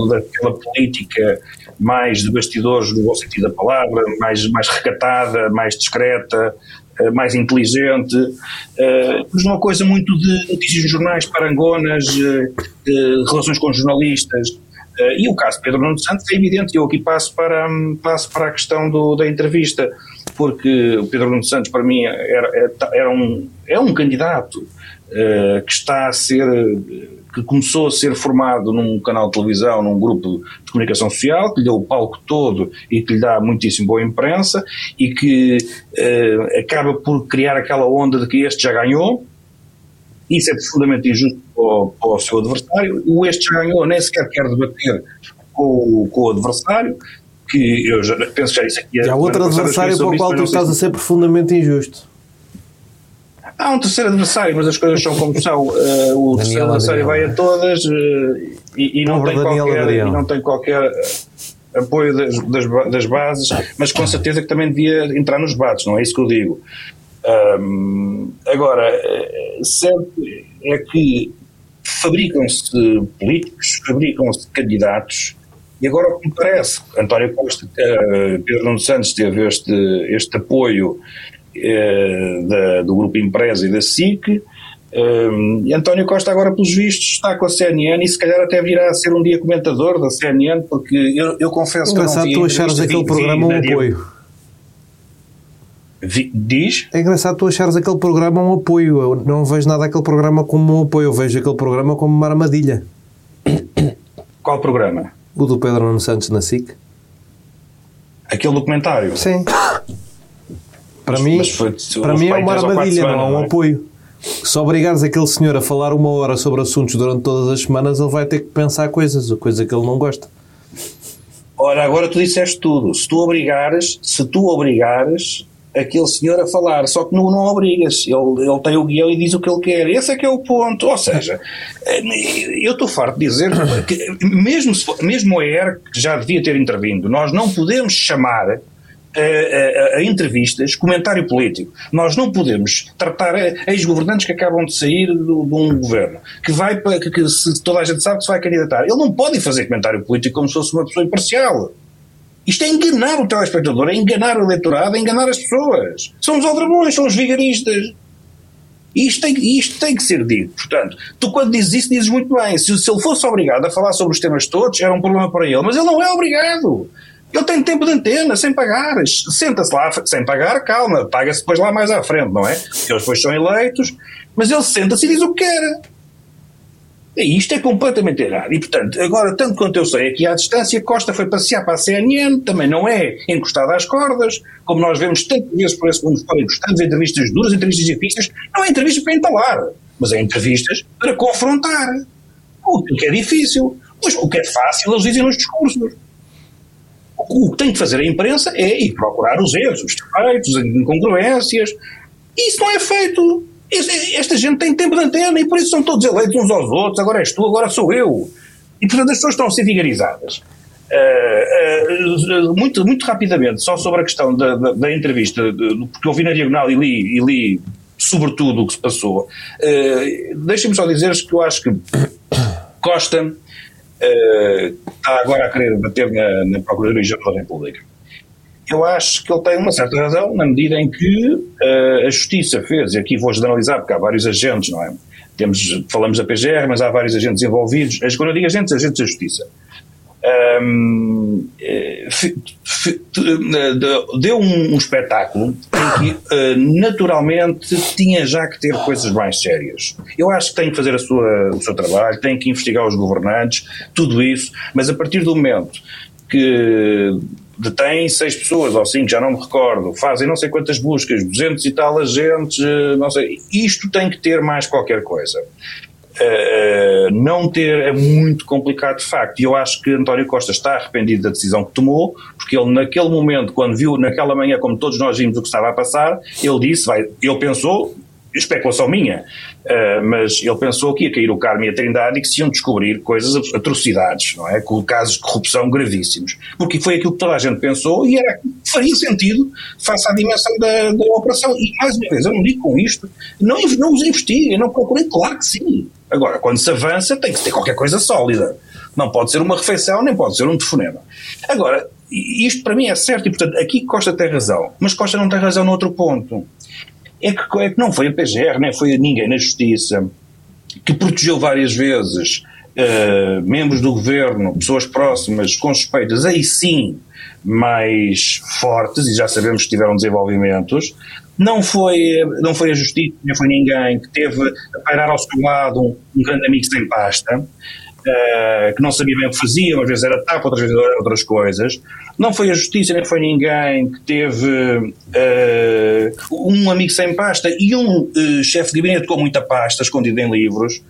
daquela política mais de bastidores no bom sentido da palavra, mais, mais recatada, mais discreta, eh, mais inteligente, eh, mas uma coisa muito de notícias de jornais, parangonas, eh, relações com jornalistas. E o caso de Pedro Nuno Santos é evidente, eu aqui passo para, passo para a questão do, da entrevista, porque o Pedro Nuno Santos, para mim, era, era um, é um candidato que está a ser que começou a ser formado num canal de televisão, num grupo de comunicação social, que lhe deu o palco todo e que lhe dá muitíssimo boa imprensa e que uh, acaba por criar aquela onda de que este já ganhou. Isso é profundamente injusto para o, para o seu adversário. O este já ganhou nem sequer quer debater com, com o adversário, que eu já, penso já isso aqui. E há outro adversário para o qual tu estás a ser profundamente injusto. Há um terceiro adversário, mas as coisas são como são. Uh, o terceiro adversário vai a todas uh, e, e, não tem qualquer, e não tem qualquer apoio das, das, das, bases, mas com certeza que também devia entrar nos debates, não é isso que eu digo. Um, agora, eh, certo é que fabricam-se políticos, fabricam-se candidatos, e agora o que me parece, António Costa, Pedro Nuno Santos teve este, este apoio da, do Grupo Empresa e da SIC. Um, eh, e António Costa agora, pelos vistos, está com a CNN e se calhar até virá a ser um dia comentador da CNN, porque eu, eu confesso Engraçado que não vi, tu achares aquele programa um apoio. Vi, diz? É engraçado tu achares aquele programa um apoio. Eu não vejo nada aquele programa como um apoio, eu vejo aquele programa como uma armadilha. Qual programa? O do Pedro Nuno Santos na SIC. Aquele documentário? Sim. Para mim, foi, para mim é uma armadilha, não é um apoio. Se obrigares aquele senhor a falar uma hora sobre assuntos durante todas as semanas, ele vai ter que pensar coisas, coisa que ele não gosta. Ora, agora tu disseste tudo. Se tu obrigares, se tu obrigares aquele senhor a falar, só que não, não obrigas. Ele, ele tem o guião e diz o que ele quer. Esse é que é o ponto. Ou seja, eu estou farto de dizer que, mesmo, mesmo a ER, que já devia ter intervindo, nós não podemos chamar a, a, a, entrevistas, comentário político. Nós não podemos tratar ex-governantes que acabam de sair do, de um governo, que vai para, que, que se, toda a gente sabe que se vai candidatar. Ele não pode fazer comentário político como se fosse uma pessoa imparcial. Isto é enganar o telespectador, é enganar o eleitorado, é enganar as pessoas. São os aldrabões, são os vigaristas. Isto tem, isto tem que ser dito. Portanto, tu quando dizes isso, dizes muito bem. Se, se ele fosse obrigado a falar sobre os temas todos, era um problema para ele. Mas ele não é obrigado. Ele tem tempo de antena, sem pagar. Senta-se lá, sem pagar, calma, paga-se depois lá mais à frente, não é? Porque eles depois são eleitos, mas ele senta-se e diz o que quer. E isto é completamente errado. E, portanto, agora, tanto quanto eu sei, aqui à distância, Costa foi passear para a CNN, também não é encostado às cordas, como nós vemos tantas vezes por esse mundo fora, encostados em entrevistas duras, entrevistas difíceis. Não é entrevistas para entalar, mas é entrevistas para confrontar. O que é difícil. Pois o que é fácil, eles dizem nos discursos. O que tem que fazer a imprensa é ir procurar os erros, os defeitos, as incongruências. Isso não é feito. Esta gente tem tempo de antena e por isso são todos eleitos uns aos outros. Agora és tu, agora sou eu. E, portanto, as pessoas estão a ser vigarizadas. Uh, uh, muito, muito rapidamente, só sobre a questão da, da, da entrevista, de, porque eu vi na diagonal e li, e li sobretudo o que se passou. Uh, Deixem-me só dizer-vos que eu acho que Costa está agora a querer bater na, na Procuradoria-Geral da República. Eu acho que ele tem uma certa razão na medida em que a Justiça fez, e aqui vou generalizar porque há vários agentes, não é? Temos, falamos da PGR, mas há vários agentes envolvidos. Quando eu digo agentes, agentes da Justiça um, eh, deu um, um, espetáculo em que uh, naturalmente tinha já que ter coisas mais sérias. Eu acho que tem que fazer a sua, o seu trabalho, tem que investigar os governantes, tudo isso, mas a partir do momento que detém seis pessoas ou cinco, já não me recordo, fazem não sei quantas buscas, 200 e tal agentes, eh, não sei, isto tem que ter mais qualquer coisa. Uh, não ter é muito complicado de facto. E eu acho que António Costa está arrependido da decisão que tomou, porque ele naquele momento, quando viu naquela manhã, como todos nós vimos o que estava a passar, ele disse, vai, ele pensou, especulação minha, uh, mas ele pensou que ia cair o Carmo e a Trindade e que se iam descobrir coisas, atrocidades, não é? Com casos de corrupção gravíssimos. Porque foi aquilo que toda a gente pensou e era, faria sentido face à dimensão da, da operação. E mais uma vez, eu não digo com isto, não, não os investiguem, não procurei, claro que sim. Agora, quando se avança, tem que ter qualquer coisa sólida. Não pode ser uma refeição, nem pode ser um telefonema. Agora, isto para mim é certo e, portanto, aqui Costa tem razão. Mas Costa não tem razão no outro ponto. É que, é que não foi a PGR, nem foi ninguém na Justiça que protegeu várias vezes uh, membros do governo, pessoas próximas, com suspeitas, aí sim, mais fortes, e já sabemos que tiveram desenvolvimentos, não foi, não foi a justiça, nem foi ninguém que teve a pairar ao seu lado um, um grande amigo sem pasta, uh, que não sabia bem o que fazia, às vezes era tapa, outras vezes era outras coisas. Não foi a justiça, nem foi ninguém que teve uh, um amigo sem pasta e um uh, chefe de gabinete com muita pasta escondido em livros.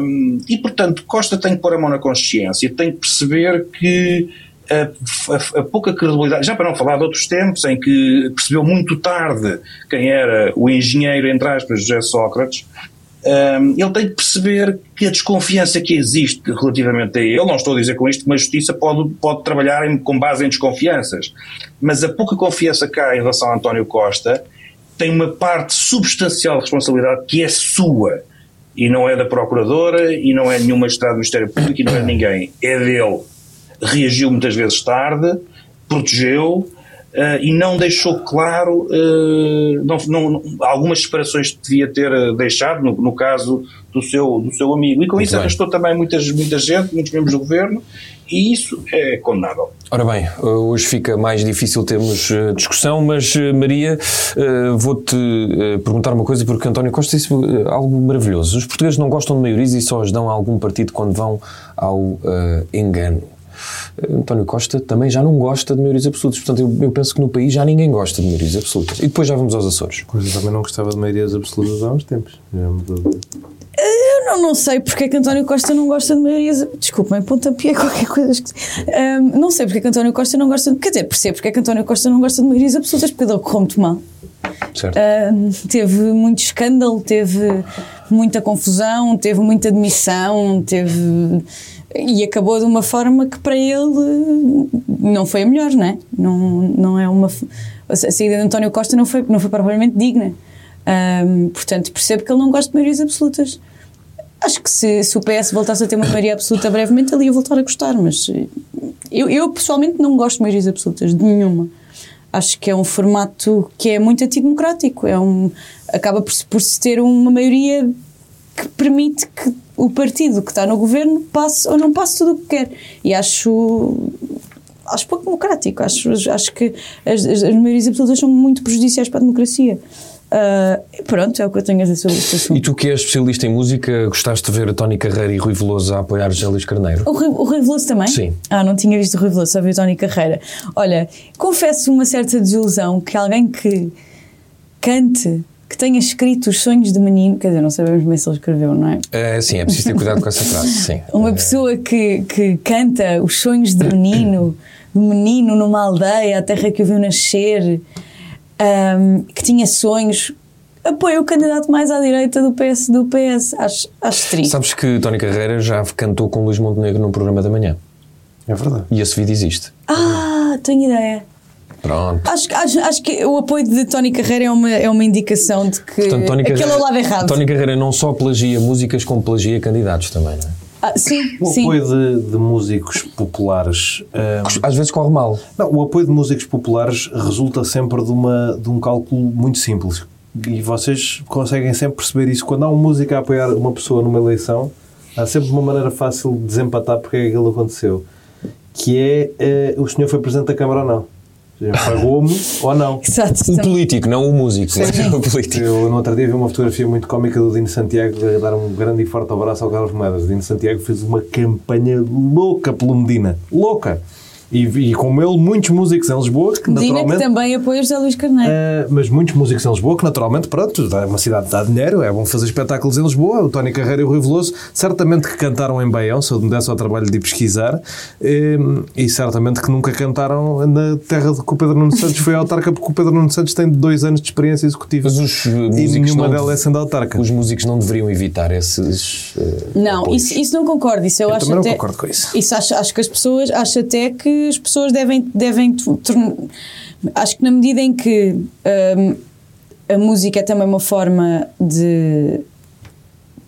Um, e, portanto, Costa tem que pôr a mão na consciência, tem que perceber que a, a, a, pouca credibilidade, já para não falar de outros tempos em que percebeu muito tarde quem era o engenheiro, entre aspas, José Sócrates, um, ele tem que perceber que a desconfiança que existe relativamente a ele, não estou a dizer com isto que uma justiça pode, pode trabalhar em, com base em desconfianças, mas a pouca confiança que há em relação a António Costa tem uma parte substancial de responsabilidade que é sua e não é da Procuradora e não é nenhuma magistrado do Ministério Público e não é de ninguém, é dele reagiu muitas vezes tarde, protegeu uh, e não deixou claro uh, não, não, algumas separações que devia ter eh, deixado, no, no, caso do seu, do seu amigo. E com Muito isso bem. arrastou também muitas, muita gente, muitos membros do governo, e isso é condenável. Ora bem, hoje fica mais difícil termos discussão, mas Maria, vou-te perguntar uma coisa, porque António Costa disse algo maravilhoso. Os portugueses não gostam de maiorias e só as dão a algum partido quando vão ao engano. António Costa também já não gosta de maiorias absolutas. Portanto, eu, eu, penso que no país já ninguém gosta de maiorias absolutas. E depois já vamos aos Açores. Coisa também não gostava de maiorias absolutas há uns tempos. Eu não, não sei porque é que António Costa não gosta de maiorias. Desculpem, pontapé qualquer coisa. Um, não sei porque é que António Costa não gosta de. Quer dizer, percebo porque é que António Costa não gosta de maiorias absolutas, porque ele correu muito mal. Certo. Um, teve muito escândalo, teve muita confusão, teve muita demissão, teve e acabou de uma forma que para ele não foi a melhor, não é? Não, não é uma. A saída de António Costa não foi, não foi propriamente digna. Um, portanto, percebo que ele não gosta de maiorias absolutas. Acho que se, se o PS voltasse a ter uma maioria absoluta brevemente, ele ia voltar a gostar, mas eu, eu pessoalmente não gosto de maiorias absolutas, de nenhuma. Acho que é um formato que é muito antidemocrático. É um, acaba por, por se ter uma maioria que permite que o partido que está no governo passe ou não passe tudo o que quer. E acho acho pouco democrático. Acho, acho que as, as, as maiorias absolutas são muito prejudiciais para a democracia. Uh, pronto, é o que eu tenho a dizer sobre este assunto. E tu que és especialista em música, gostaste de ver a Tony Carreira e Rui Veloso a apoiar José Luís Carneiro? O Rui, o Rui Veloso também? Sim. Ah, não tinha visto o Rui Veloso, só vi a Tony Carreira. Olha, confesso uma certa desilusão que alguém que cante que tenha escrito os sonhos de menino, quer dizer, não sabemos bem se ele escreveu, não é? é sim, é preciso ter cuidado com essa frase, sim. Uma pessoa que, que canta os sonhos de menino, de menino numa aldeia, a terra que o viu nascer, um, que tinha sonhos. apoia o candidato mais à direita do PS. Do PS. Acho, acho triste. Sabes que Tony Carreira já cantou com Luís Montenegro num programa da manhã. É verdade. E esse vídeo existe. Ah, tenho ideia. Pronto. Acho, que- acho, acho que o apoio de Tony Carreira é uma, é uma indicação de que Portanto, Tony aquele é o lado errado. Tony Carreira não só plagia músicas, como plagia candidatos também, não é? Ah, sim, O sim. apoio de, de músicos populares. ah, Às vezes corre mal. Não, o apoio de músicos populares resulta sempre de, uma, de um cálculo muito simples. E vocês conseguem sempre perceber isso. Quando há um músico a apoiar uma pessoa numa eleição, há sempre uma maneira fácil de desempatar porque é que aquilo aconteceu. Que é eh, o senhor foi presidente da Câmara ou não. Pagou-me ou não. Exato. O político, não o músico. mas o político. Eu no outro dia vi uma fotografia muito cómica do Dino Santiago a dar um grande e forte abraço ao Carlos Moedas. O Dino Santiago fez uma campanha louca pelo Medina. Louca! E, e como ele, muitos músicos em Lisboa que Dina que naturalmente. também apoia José Luís Carneiro. Uh, mas muitos músicos em Lisboa que naturalmente, pronto, é uma cidade que dá dinheiro, é bom fazer espetáculos em Lisboa. O Tony Carreira e o Rui Veloso, certamente que cantaram em Baião, se eu me desse ao trabalho de ir pesquisar, um, e certamente que nunca cantaram na terra de que o Pedro Nuno Santos foi autarca, porque o Pedro Nuno Santos tem dois anos de experiência executiva. Mas os uh, e nenhuma não, delas é sendo autarca. os músicos não deveriam evitar esses. uh, Não, isso, isso não concordo. Isso eu, Eu acho também não até, concordo com isso. Isso acho, acho que as pessoas, acho até que as pessoas devem, devem acho que na medida em que hum, a música é também uma forma de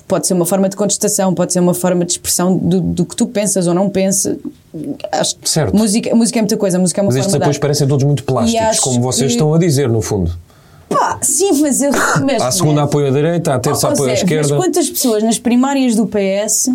pode ser uma forma de contestação, pode ser uma forma de expressão do, do que tu pensas ou não pensas. Acho que Certo. música, música é muita coisa, música é uma Mas estes forma apoios de parecem todos muito plásticos, como vocês que- estão a dizer, no fundo. Pá, sim, mas eu mas, À segunda apoio à direita, à terça Oh, apoio à esquerda. Mas quantas pessoas nas primárias do PS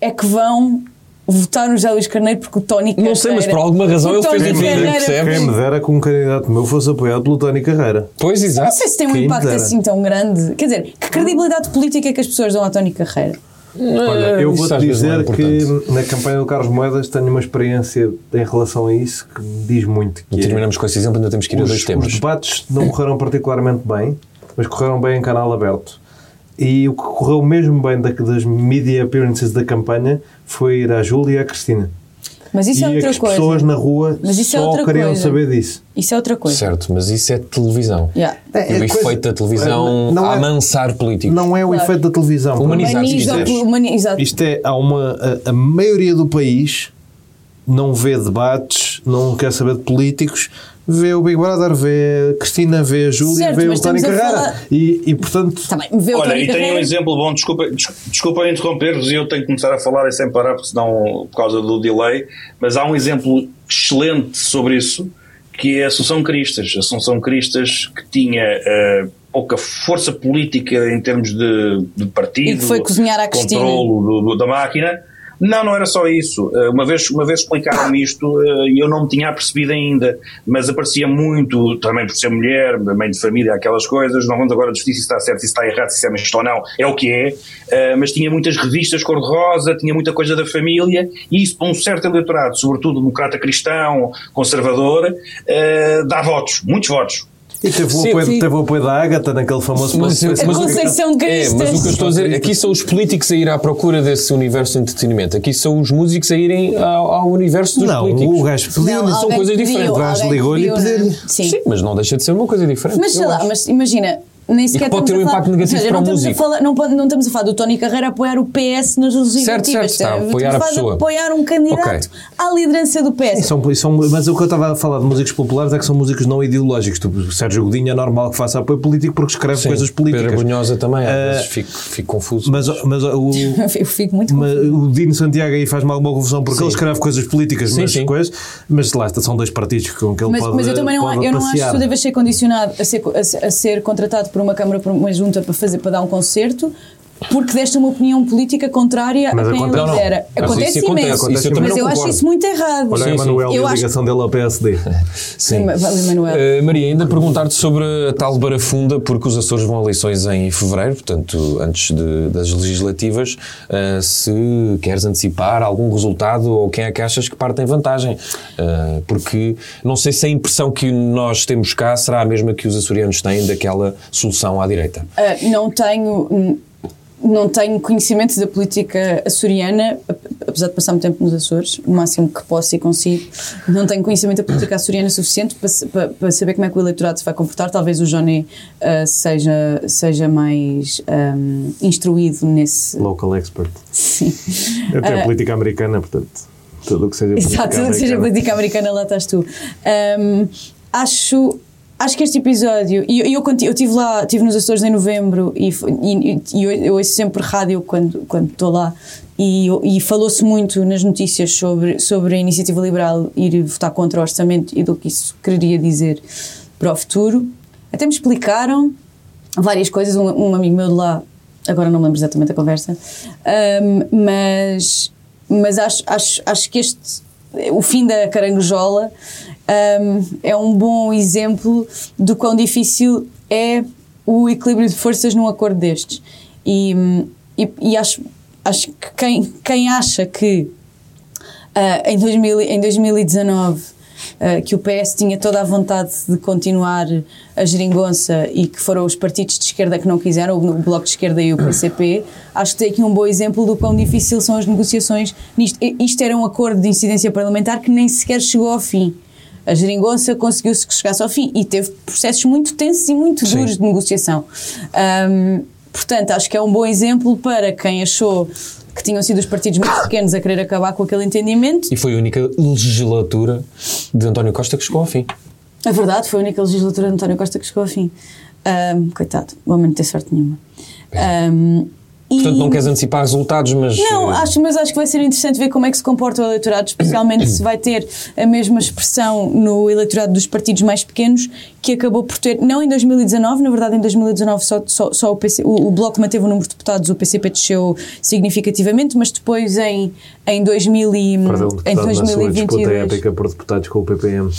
é que vão votar no José Luís Carneiro porque o Tony Carreira... Não sei, mas por alguma razão o ele fez diferente, Carreira- percebes? Quem me dera que um candidato meu fosse apoiado pelo Tony Carreira. Pois, Não exato. sei se tem um Quem impacto assim tão grande. Quer dizer, que credibilidade política é que as pessoas dão ao Tony Carreira? Olha, eu vou-te não é dizer que na campanha do Carlos Moedas tenho uma experiência em relação a isso que me diz muito. Que E é- terminamos com esse exemplo, ainda temos que ir a dois os, temas. os debates não correram particularmente bem, mas correram bem em canal aberto. E o que correu mesmo bem da- das media appearances da campanha foi ir à Júlia e à Cristina. Mas isso e é outra as coisa. pessoas na rua Mas isso é só outra queriam coisa. saber disso. Isso é outra coisa. Certo, mas isso é televisão. Yeah. O É, coisa- efeito da televisão É, não a é- amansar políticos. Não é o Claro. efeito da televisão. Humanizar, Humaniza- quiseres. humani- exato. Isto é, há uma. A, a maioria do país não vê debates, não quer saber de políticos, vê o Big Brother, vê a Cristina, vê a Júlia, Certo, vê o Tony Carreira. falar- E, e portanto. Também, vê o Olha, Tony e tenho um exemplo bom, desculpa, des- desculpa interromper-vos e eu tenho que começar a falar e sem parar, porque senão, por causa do delay, mas há um exemplo excelente sobre isso, que é a Assunção Cristas. A Assunção Cristas que tinha eh, pouca força política em termos de, de partido, E que foi cozinhar à Cristina. controlo do- do- da máquina. Não, não era só isso. Eh, Uma vez, uma vez explicaram-me isto eh, e eu não me tinha percebido ainda, mas aparecia muito, também por ser mulher, mãe de família, aquelas coisas. Não vamos agora discutir se está certo, se está errado, se é isto ou não, é o que é. Eh, Mas tinha muitas revistas cor-de-rosa, tinha muita coisa da família e isso para um certo eleitorado, sobretudo democrata cristão, conservador, dá votos, muitos votos. E teve o, apoio, sim. teve o apoio da Ágata naquele famoso Mas, mas que- Conceição de é, mas o que eu estou a dizer, aqui são os políticos a ir à procura desse universo de entretenimento. Aqui são os músicos a irem ao, ao universo dos Não, políticos. o gajo pediu Não, são coisas pediu, diferentes. O gajo ligou-lhe e pediu, pediu-lhe. né? Sim. Sim, mas não deixa de ser uma coisa diferente. Mas sei lá, acho. mas imagina, nem sequer pode estamos ter um impacto negativo ou seja, para não o estamos a músico. falar- não, pode- não estamos a falar do Tony Carreira a apoiar o PS nas legislativas. Certo, certo, está apoiar a pessoa. apoiar um candidato Ok. à liderança do PS. E são, e são- mas o que eu estava a falar de músicos populares é que são músicos não ideológicos. Tipo, o Sérgio Godinho é normal que faça apoio político porque escreve Sim, coisas políticas. Pedro Brunhosa também, às vezes fico, fico confuso. Mas, mas o, Eu fico muito mas confusa. o Dino Santiago aí faz-me alguma confusão porque Sim. ele escreve coisas políticas, Sim, mas, sim. coisas, mas lá está, são dois partidos com que ele Mas, pode mas eu também não, pode eu não acho que tu deves ser condicionado a ser, a, ser- a ser contratado por uma Câmara, por uma junta para, fazer, para dar um concerto porque deste uma opinião política contrária Mas a quem acontece- ele lidera. Acontece isso acontece, imenso. isso eu também mas eu acho isso muito errado. Olha Sim. Emanuel e a acho- ligação dele ao PSD. Sim. Vale, Manuel. Uh, Maria, ainda perguntar-te sobre a tal barafunda, porque os Açores vão a eleições em fevereiro, portanto, antes de- das legislativas, uh, se queres antecipar algum resultado ou quem é que achas que parte em vantagem. Uh, porque não sei se a impressão que nós temos cá será a mesma que os açorianos têm daquela solução à direita. Não tenho. Não tenho conhecimento da política açoriana, apesar de passar muito tempo nos Açores, o máximo que posso e consigo, não tenho conhecimento da política açoriana suficiente para, para, para saber como é que o eleitorado se vai comportar. Talvez o Johnny ah, seja, seja mais ahm, instruído nesse. Local expert. Sim. Até a política americana, portanto, tudo o que seja política Exato, tudo que seja política americana, lá estás tu. Ahm, acho, acho que este episódio, e eu, eu, eu estive lá, estive nos Açores em novembro e, e, e eu, eu ouço sempre rádio quando estou lá. E, e falou-se muito nas notícias sobre, sobre a iniciativa liberal ir votar contra o orçamento e do que isso queria dizer para o futuro. Até me explicaram várias coisas. Um, um amigo meu de lá, agora não me lembro exatamente a conversa, ahm, mas, mas acho, acho, acho que este, o fim da caranguejola ahm, é um bom exemplo do quão difícil é o equilíbrio de forças num acordo destes. E, e, e acho, acho que quem, quem acha que ah, em, 2000, em 2019 ah, que o PS tinha toda a vontade de continuar a geringonça e que foram os partidos de esquerda que não quiseram, o Bloco de Esquerda e o PCP, acho que tem aqui um bom exemplo do quão difícil são as negociações nisto. Isto era um acordo de incidência parlamentar que nem sequer chegou ao fim. A geringonça conseguiu-se que chegasse ao fim e teve processos muito tensos e muito duros de negociação. Ahm, portanto, acho que é um bom exemplo para quem achou que tinham sido os partidos muito pequenos a querer acabar com aquele entendimento. E foi a única legislatura de António Costa que chegou ao fim. É verdade, foi a única legislatura de António Costa que chegou ao fim. Ahm, coitado, o homem não tem sorte nenhuma. Ahm, e- Portanto, não queres antecipar resultados, mas. Não, eh, acho, mas acho que vai ser interessante ver como é que se comporta o eleitorado, especialmente se vai ter a mesma expressão no eleitorado dos partidos mais pequenos, que acabou por ter, não em 2019, na verdade em 2019 só, só, só o, PC, o, o Bloco manteve o número de deputados, o PCP desceu significativamente, mas depois em, em, 2000 e, Perdeu um em deputado na sua disputa 2022... épica por deputados com o PPM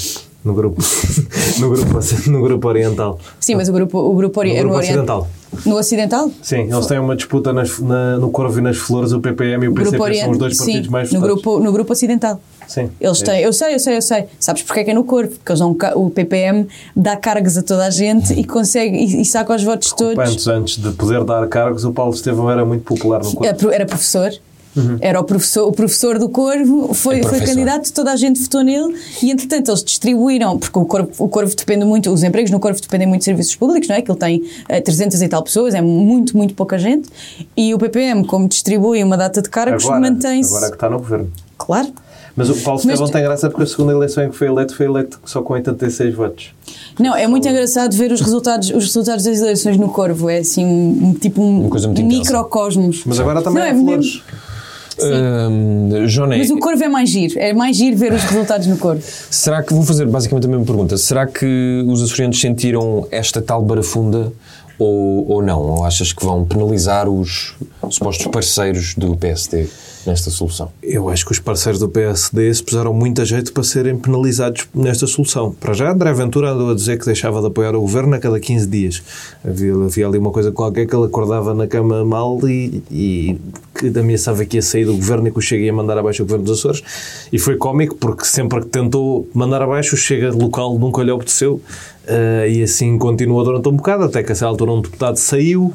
no grupo, no grupo, no grupo oriental. Sim, mas o grupo, o grupo, ori- No grupo ocidental. No Ocidental? Sim, eles têm uma disputa nas- na- no Corvo e nas Flores, o PPM e o PCP Grupo são os dois partidos sim, mais no votados. grupo, no grupo Ocidental. Sim. Eles É têm, eu sei, eu sei, eu sei. Sabes porque é que é no corpo? Porque eles o PPM dá cargos a toda a gente e consegue e, e saca os votos todos. Antes, antes de poder dar cargos, o Paulo Estevão era muito popular no Corvo. era professor. Uhum. Era o professor, o professor do Corvo, foi, É foi candidato, toda a gente votou nele e entretanto eles distribuíram, porque o Corvo, o Corvo depende muito, os empregos no Corvo dependem muito de serviços públicos, não é? Que ele tem eh, 300 e tal pessoas, é muito, muito pouca gente e o PPM, como distribui uma data de cargos, mantém-se. agora que está no governo. Claro. Mas o Paulo Mas Estevão tem graça porque a segunda eleição em que foi eleito foi eleito só com 86 votos. Não, é muito engraçado ver os resultados, os resultados das eleições no Corvo. É assim, um, tipo um microcosmos. Mas agora também Não, há é mesmo- Hum, Joné, Mas o Corvo é mais giro. É mais giro ver os resultados no Corvo. será que, vou fazer basicamente a mesma pergunta, será que os açorianos sentiram esta tal barafunda ou, ou não? Ou achas que vão penalizar os supostos parceiros do PSD nesta solução? Eu acho que os parceiros do PSD se puseram muito a jeito para serem penalizados nesta solução. Para já, André Ventura andou a dizer que deixava de apoiar o governo a cada 15 dias. Havia, havia ali uma coisa qualquer que ele acordava na cama mal e, e que ameaçava que ia sair do governo e que o Chega ia mandar abaixo o governo dos Açores. E foi cómico porque sempre que tentou mandar abaixo, o Chega local nunca lhe obedeceu. Eh, e assim continuou durante um bocado, até que a essa altura um deputado saiu,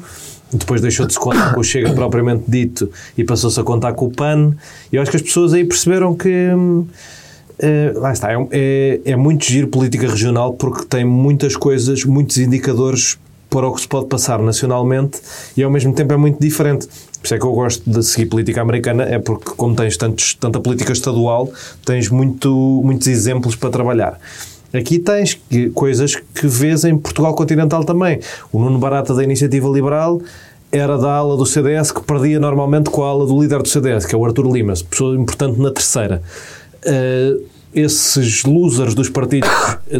depois deixou de se contar com o Chega propriamente dito e passou-se a contar com o PAN. E eu acho que as pessoas aí perceberam que. eh, lá está, é, é, é muito giro política regional porque tem muitas coisas, muitos indicadores para o que se pode passar nacionalmente e ao mesmo tempo é muito diferente. Por isso é que eu gosto de seguir política americana, é porque, como tens tantos, tanta política estadual, tens muito, muitos exemplos para trabalhar. Aqui tens que- coisas que vês em Portugal continental também. O Nuno Barata da Iniciativa Liberal era da ala do CDS que perdia normalmente com a ala do líder do CDS, que é o Artur Limas, pessoa importante na terceira. Eh, esses losers dos partidos,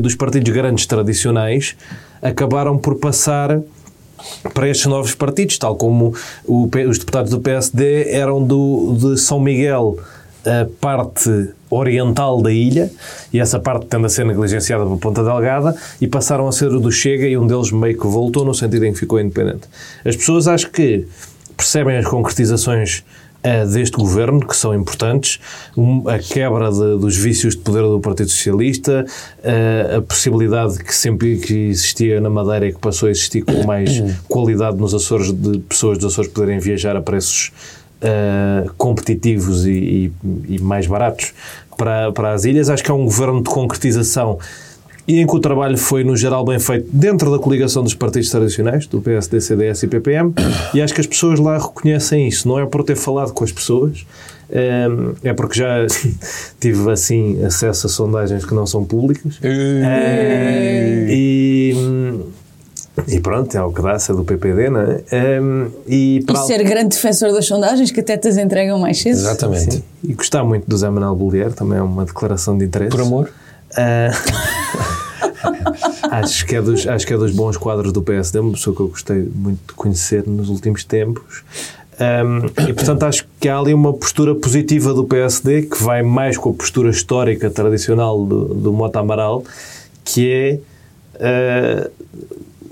dos partidos grandes tradicionais acabaram por passar para estes novos partidos, tal como o os deputados do PSD eram do, de São Miguel, a parte oriental da ilha, e essa parte tende a ser negligenciada por Ponta Delgada, e passaram a ser o do Chega, e um deles meio que voltou no sentido em que ficou independente. As pessoas acho que percebem as concretizações eh, deste governo, que são importantes, um- a quebra de- dos vícios de poder do Partido Socialista, eh, a possibilidade que sempre que existia na Madeira e que passou a existir com mais qualidade nos Açores, de pessoas dos Açores poderem viajar a preços uh, competitivos e, e, e, mais baratos para, para as ilhas. Acho que é um governo de concretização e em que o trabalho foi, no geral, bem feito dentro da coligação dos partidos tradicionais, do PSD, CDS e PPM, e acho que as pessoas lá reconhecem isso. Não é por ter falado com as pessoas, é porque já tive, assim, acesso a sondagens que não são públicas. E, e pronto, é o que dá, é do PPD, não é? e, e ser grande defensor das sondagens que até te as entregam mais cedo. Exatamente. Sim. E gostar muito do Zé Manuel Bollier, também é uma declaração de interesse. Por amor? Uh, acho, que é dos, acho que é dos bons quadros do PSD, uma pessoa que eu gostei muito de conhecer nos últimos tempos. Um, e portanto acho que há ali uma postura positiva do PSD que vai mais com a postura histórica tradicional do, do Mota Amaral, que é uh,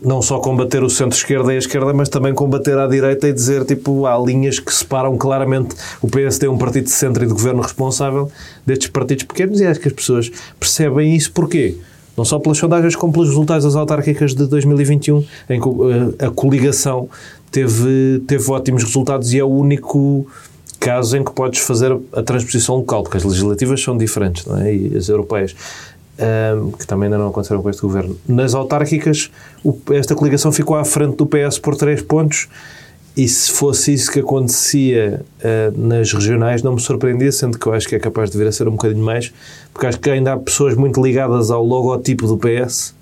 não só combater o centro-esquerda e a esquerda, mas também combater à direita e dizer, tipo, há linhas que separam claramente o PSD, um partido de centro e de governo responsável, destes partidos pequenos, e acho que as pessoas percebem isso. Porquê? Não só pelas sondagens, como pelos resultados das autárquicas de 2021, em que eh, a coligação teve, teve ótimos resultados e é o único caso em que podes fazer a transposição local, porque as legislativas são diferentes, não é? E as europeias um, que também ainda não aconteceram com este governo. Nas autárquicas, o, esta coligação ficou à frente do PS por 3 pontos. E se fosse isso que acontecia uh, nas regionais, não me surpreendia, sendo que eu acho que é capaz de vir a ser um bocadinho mais, porque acho que ainda há pessoas muito ligadas ao logotipo do PS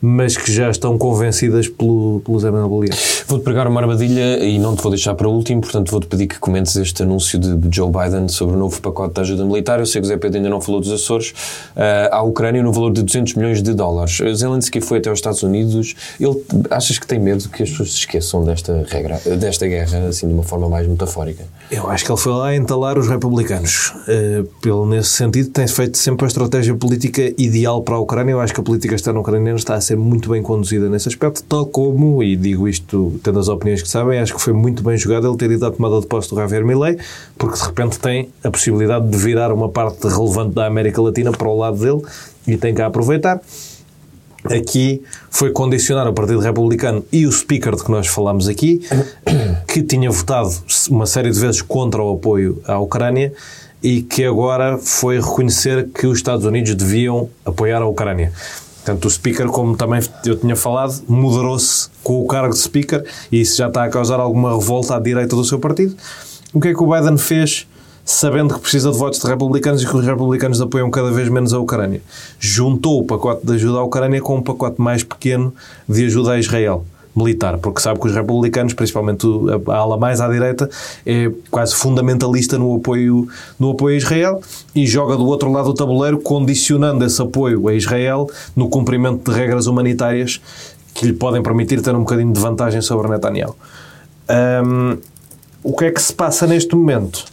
mas que já estão convencidas pelo, pelo Zé Manuel Bolívar. Vou-te pregar uma armadilha e não te vou deixar para último, portanto vou-te pedir que comentes este anúncio de Joe Biden sobre o novo pacote de ajuda militar. Eu sei que o Zé Pedro ainda não falou dos Açores, uh, à Ucrânia no valor de 200 milhões de dólares. Zelensky foi até aos Estados Unidos. Ele, achas que tem medo que as pessoas se esqueçam desta regra, desta guerra, assim, de uma forma mais metafórica? Eu acho que ele foi lá entalar os republicanos. Uh, pelo, nesse sentido, tem feito sempre a estratégia política ideal para a Ucrânia. Eu acho que a política externa ucraniana está a ser muito bem conduzida nesse aspecto, tal como, e digo isto tendo as opiniões que sabem, acho que foi muito bem jogado ele ter ido à tomada de posse do Javier Milei, porque de repente tem a possibilidade de virar uma parte relevante da América Latina para o lado dele e tem que a aproveitar. Aqui foi condicionar o Partido Republicano e o Speaker de que nós falámos aqui, que tinha votado uma série de vezes contra o apoio à Ucrânia e que agora foi reconhecer que os Estados Unidos deviam apoiar a Ucrânia. Portanto, o speaker, como também eu tinha falado, moderou-se com o cargo de speaker e isso já está a causar alguma revolta à direita do seu partido. O que é que o Biden fez, sabendo que precisa de votos de republicanos e que os republicanos apoiam cada vez menos a Ucrânia? Juntou o pacote de ajuda à Ucrânia com um pacote mais pequeno de ajuda a Israel militar, porque sabe que os republicanos, principalmente a ala mais à direita, é quase fundamentalista no apoio, no apoio a Israel e joga do outro lado do tabuleiro, condicionando esse apoio a Israel no cumprimento de regras humanitárias que lhe podem permitir ter um bocadinho de vantagem sobre Netanyahu. Um, o que é que se passa neste momento?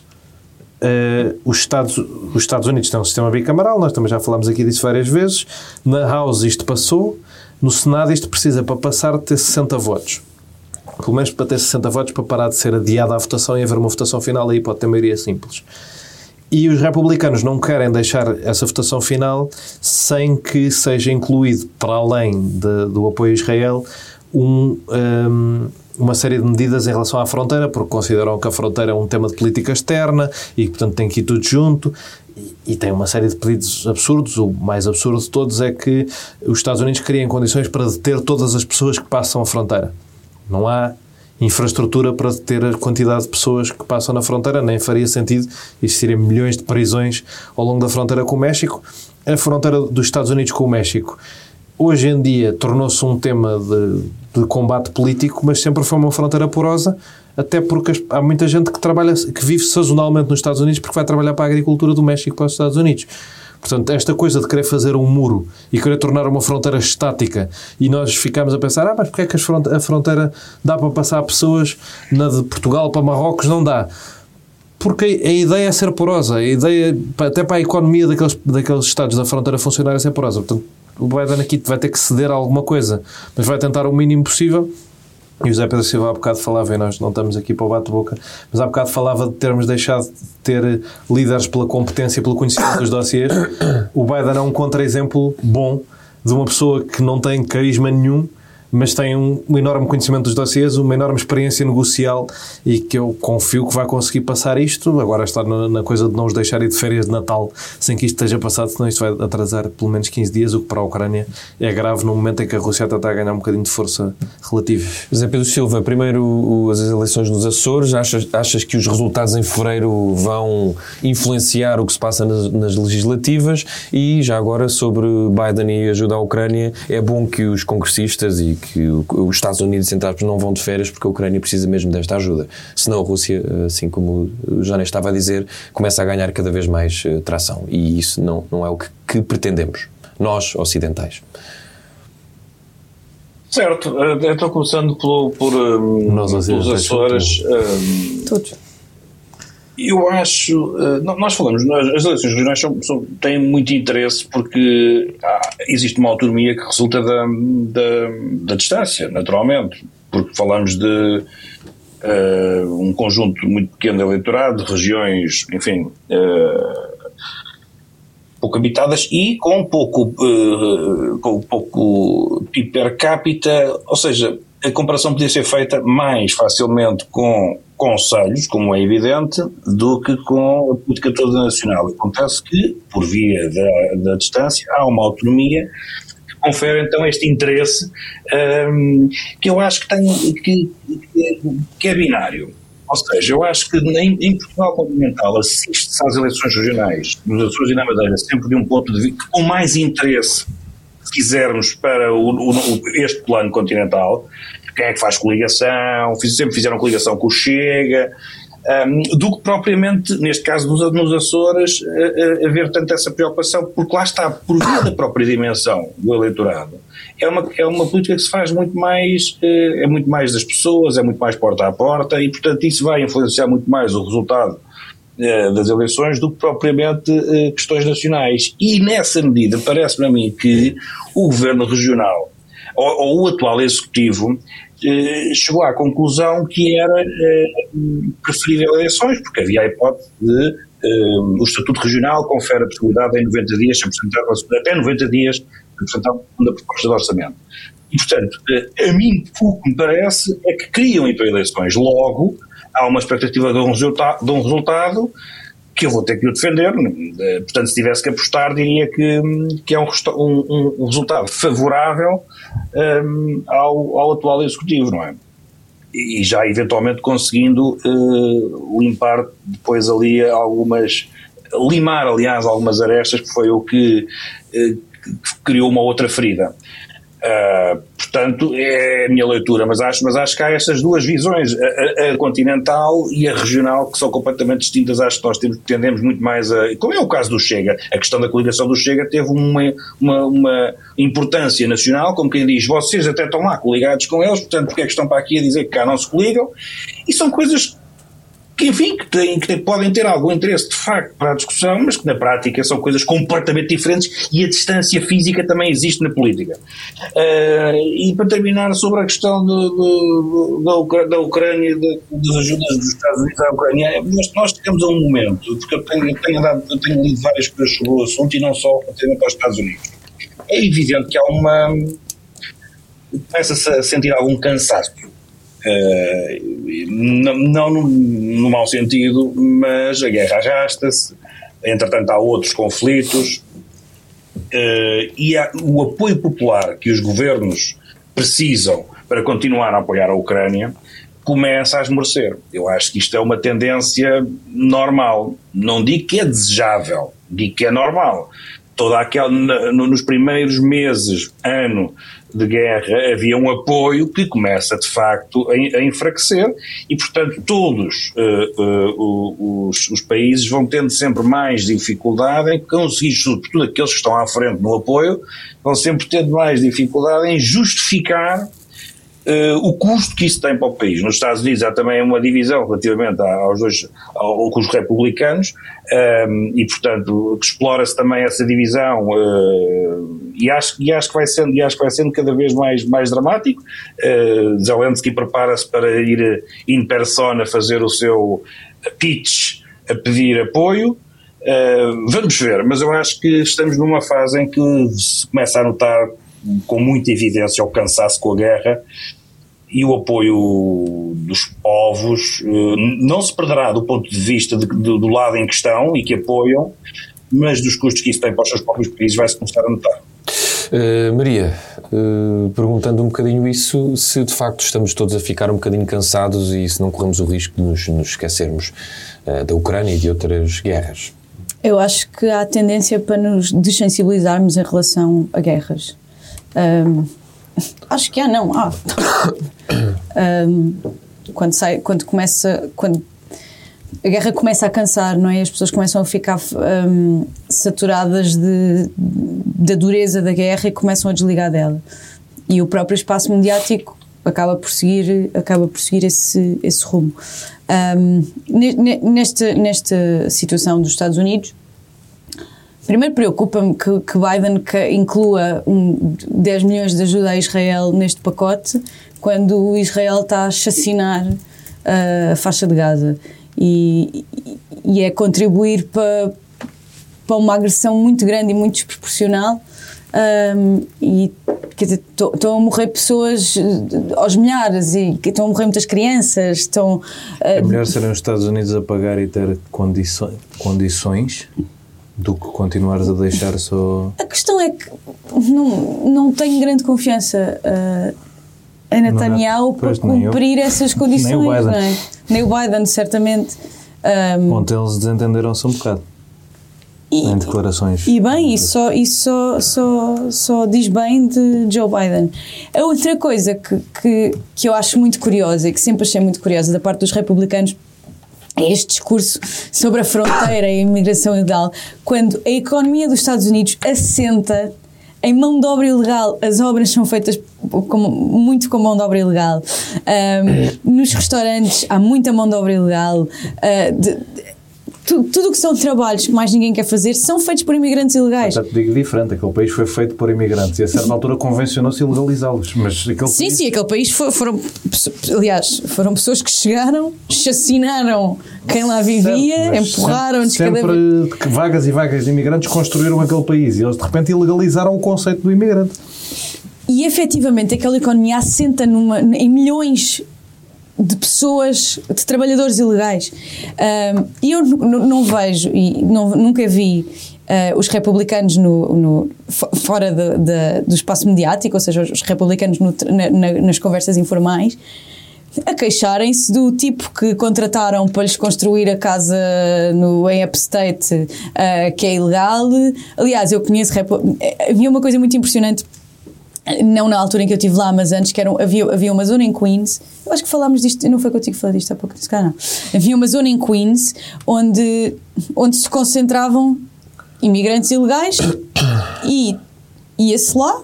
Uh, os, Estados, os Estados Unidos têm um sistema bicameral, nós também já falámos aqui disso várias vezes. Na House isto passou, no Senado isto precisa para passar de ter 60 votos. Pelo menos para ter 60 votos para parar de ser adiada a votação e haver uma votação final aí pode ter maioria simples. E os republicanos não querem deixar essa votação final sem que seja incluído, para além de, do apoio a Israel, um, um, uma série de medidas em relação à fronteira, porque consideram que a fronteira é um tema de política externa e, portanto, tem que ir tudo junto e, tem uma série de pedidos absurdos. O mais absurdo de todos é que os Estados Unidos criem condições para deter todas as pessoas que passam a fronteira. Não há infraestrutura para deter a quantidade de pessoas que passam na fronteira, nem faria sentido existirem milhões de prisões ao longo da fronteira com o México. A fronteira dos Estados Unidos com o México hoje em dia tornou-se um tema de, de, combate político, mas sempre foi uma fronteira porosa, até porque há muita gente que trabalha, que vive sazonalmente nos Estados Unidos porque vai trabalhar para a agricultura do México para os Estados Unidos. Portanto, esta coisa de querer fazer um muro e querer tornar uma fronteira estática e nós ficamos a pensar, ah, mas porque é que a fronteira dá para passar pessoas na de Portugal para Marrocos? Não dá. Porque a ideia é ser porosa, a ideia, até para a economia daqueles, daqueles estados da fronteira funcionar é ser porosa. Portanto, o Biden aqui vai ter que ceder a alguma coisa, mas vai tentar o mínimo possível. E o José Pedro Silva há bocado falava, e nós não estamos aqui para o bate-boca, mas há bocado falava de termos deixado de ter líderes pela competência e pelo conhecimento dos dossiers. O Biden é um contra-exemplo bom de uma pessoa que não tem carisma nenhum, mas tem um, um, enorme conhecimento dos dossiês, uma enorme experiência negocial e que eu confio que vai conseguir passar isto. Agora está na, na, coisa de não os deixar ir de férias de Natal sem que isto esteja passado, senão isto vai atrasar pelo menos 15 dias, o que para a Ucrânia é grave no momento em que a Rússia está a ganhar um bocadinho de força relativa. José Pedro Silva, primeiro as eleições nos Açores, achas, achas que os resultados em fevereiro vão influenciar o que se passa nas, nas legislativas e já agora sobre Biden e ajuda à Ucrânia, é bom que os congressistas e que os Estados Unidos centrais não vão de férias porque a Ucrânia precisa mesmo desta ajuda. Senão a Rússia, assim como o Jane estava a dizer, começa a ganhar cada vez mais eh, tração. E isso não, não é o que, que pretendemos, nós ocidentais. Certo, eh, estou começando pelo, por, um, Nós, pelos Açores. Um, Todos. Eu acho, eh, nós falamos, as eleições regionais são, são, têm muito interesse porque existe uma autonomia que resulta da, da, da, distância, naturalmente, porque falamos de uh, um conjunto muito pequeno de eleitorado, de regiões, enfim, uh, pouco habitadas e com pouco, uh, com pouco PIB per capita, ou seja, a comparação podia ser feita mais facilmente com conselhos, como é evidente, do que com a política toda nacional. Acontece que, por via da, da distância, há uma autonomia que confere então este interesse um, que eu acho que, tem, que, que é binário. Ou seja, eu acho que em, em Portugal continental assiste-se às eleições regionais, nos Açores e na Madeira, sempre de um ponto de vista com mais interesse quisermos para o, o, este plano continental, quem é que faz coligação, sempre fizeram coligação com o Chega, um, do que propriamente, neste caso nos, nos Açores, haver tanta essa preocupação, porque lá está, por via da própria dimensão do eleitorado, é uma, é uma política que se faz muito mais, eh, é muito mais das pessoas, é muito mais porta a porta, e portanto isso vai influenciar muito mais o resultado eh, das eleições do que propriamente eh, questões nacionais. E nessa medida, parece-me a mim que o governo regional ou, ou o atual executivo eh, chegou à conclusão que era preferível eleições, porque havia a hipótese de o Estatuto Regional confere a possibilidade em 90 dias até 90 dias apresentar uma proposta de orçamento. E, portanto, a mim o que me parece é que queriam ir para eleições logo, há uma expectativa de um, resulta de um resultado que eu vou ter que o defender. Eh, portanto, se tivesse que apostar, diria que, que é um, um, um resultado favorável um, ao, ao atual Executivo, não é? E já eventualmente conseguindo uh, limpar depois ali algumas. limar, aliás, algumas arestas, que foi o que, uh, que criou uma outra ferida. Uh, portanto, é a minha leitura, mas acho, mas acho que há essas duas visões, a, a, continental e a regional, que são completamente distintas. Acho que nós temos, tendemos muito mais a. Como é o caso do Chega, a questão da coligação do Chega teve uma, uma, uma importância nacional, como quem diz, vocês até estão lá coligados com eles, portanto, porque é que estão para aqui a dizer que cá não se coligam? E são coisas que, enfim, que, têm, que podem ter algum interesse de facto para a discussão, mas que na prática são coisas completamente diferentes e a distância física também existe na política. Uh, e para terminar sobre a questão de, de, de, da, Ucrânia, das ajudas dos Estados Unidos à Ucrânia, nós, nós temos um momento, porque eu tenho, tenho, dado, eu tenho lido várias coisas sobre o assunto e não só relativamente aos Estados Unidos. É evidente que há uma. começa-se a sentir algum cansaço Uh, não, no, mau sentido, mas a guerra arrasta-se, entretanto há outros conflitos uh, e há, o apoio popular que os governos precisam para continuar a apoiar a Ucrânia começa a esmorecer. Eu acho que isto é uma tendência normal. Não digo que é desejável, digo que é normal. Toda aquela, nos primeiros meses, ano de guerra, havia um apoio que começa de facto a, enfraquecer e, portanto, todos uh, uh, os, os, países vão tendo sempre mais dificuldade em conseguir, sobretudo aqueles que estão à frente no apoio, vão sempre tendo mais dificuldade em justificar Uh, o custo que isso tem para o país. Nos Estados Unidos há também uma divisão relativamente aos dois, ao, com os republicanos, um, ehm, e portanto explora-se também essa divisão uh, e, acho, e, acho que vai sendo, e acho que vai sendo cada vez mais, mais dramático. Uh, Zelensky prepara-se para ir in persona fazer o seu pitch a pedir apoio. Uh, vamos ver, mas eu acho que estamos numa fase em que se começa a notar com muita evidência o cansaço com a guerra e o apoio dos povos eh, não se perderá do ponto de vista de, do, do lado em questão e que apoiam, mas dos custos que isso tem para os seus próprios países vai-se começar a notar. Uh, Maria, uh, perguntando um bocadinho isso, se de facto estamos todos a ficar um bocadinho cansados e se não corremos o risco de nos, nos esquecermos uh, da Ucrânia e de outras guerras. Eu acho que há tendência para nos desensibilizarmos em relação a guerras. Um, acho que há, não, há. Um, quando, sai, quando começa. Quando a guerra começa a cansar, não é? As pessoas começam a ficar um, saturadas de, da dureza da guerra e começam a desligar dela. E o próprio espaço mediático acaba por seguir, acaba por seguir esse, esse rumo. Um, nesta, nesta situação dos Estados Unidos, primeiro preocupa-me que, que, Biden inclua um, 10 milhões de ajuda a Israel neste pacote, quando Israel está a chacinar uh, a faixa de Gaza. E, e é contribuir para, para uma agressão muito grande e muito desproporcional. Um, e quer dizer, estão a morrer pessoas aos milhares e estão a morrer muitas crianças. Estão, uh, é melhor serem os Estados Unidos a pagar e ter condições, condições do que continuares a deixar só. A questão é que não, não tenho grande confiança uh, em Netanyahu para cumprir essas condições, nem o Biden. não é? Nem o Biden, certamente. Um, Ontem eles desentenderam-se um bocado. E, em declarações. E bem, isso, só, isso só, só, só diz bem de Joe Biden. A outra coisa que, que, que eu acho muito curiosa e que sempre achei muito curiosa da parte dos republicanos este discurso sobre a fronteira e a imigração ilegal, quando a economia dos Estados Unidos assenta em mão de obra ilegal, as obras são feitas muito com mão de obra ilegal. Um, nos restaurantes há muita mão de obra ilegal. Uh, de, tudo o que são trabalhos que mais ninguém quer fazer são feitos por imigrantes ilegais. Já te digo diferente, aquele país foi feito por imigrantes e a certa altura convencionou-se legalizá-los. Mas aquele sim, país... sim, aquele país foi, foram, aliás, foram pessoas que chegaram, chacinaram quem lá vivia, empurraram-nos sempre, cada vez. vagas e vagas de imigrantes construíram aquele país e eles de repente ilegalizaram o conceito do imigrante. E efetivamente aquela economia assenta numa, em milhões de pessoas, de trabalhadores ilegais. E eu não vejo, e não, nunca vi uh, os republicanos no, no fora de, de, do espaço mediático, ou seja, os republicanos no, na, nas conversas informais, a queixarem-se do tipo que contrataram para lhes construir a casa no, em Upstate, uh, que é ilegal. Aliás, eu conheço. Havia uma coisa muito impressionante não na altura em que eu estive lá, mas antes, que havia, havia uma zona em Queens, eu acho que falámos disto, não foi contigo que falei disto há pouco, disse, não. Havia uma zona em Queens onde, onde se concentravam imigrantes ilegais e ia-se lá,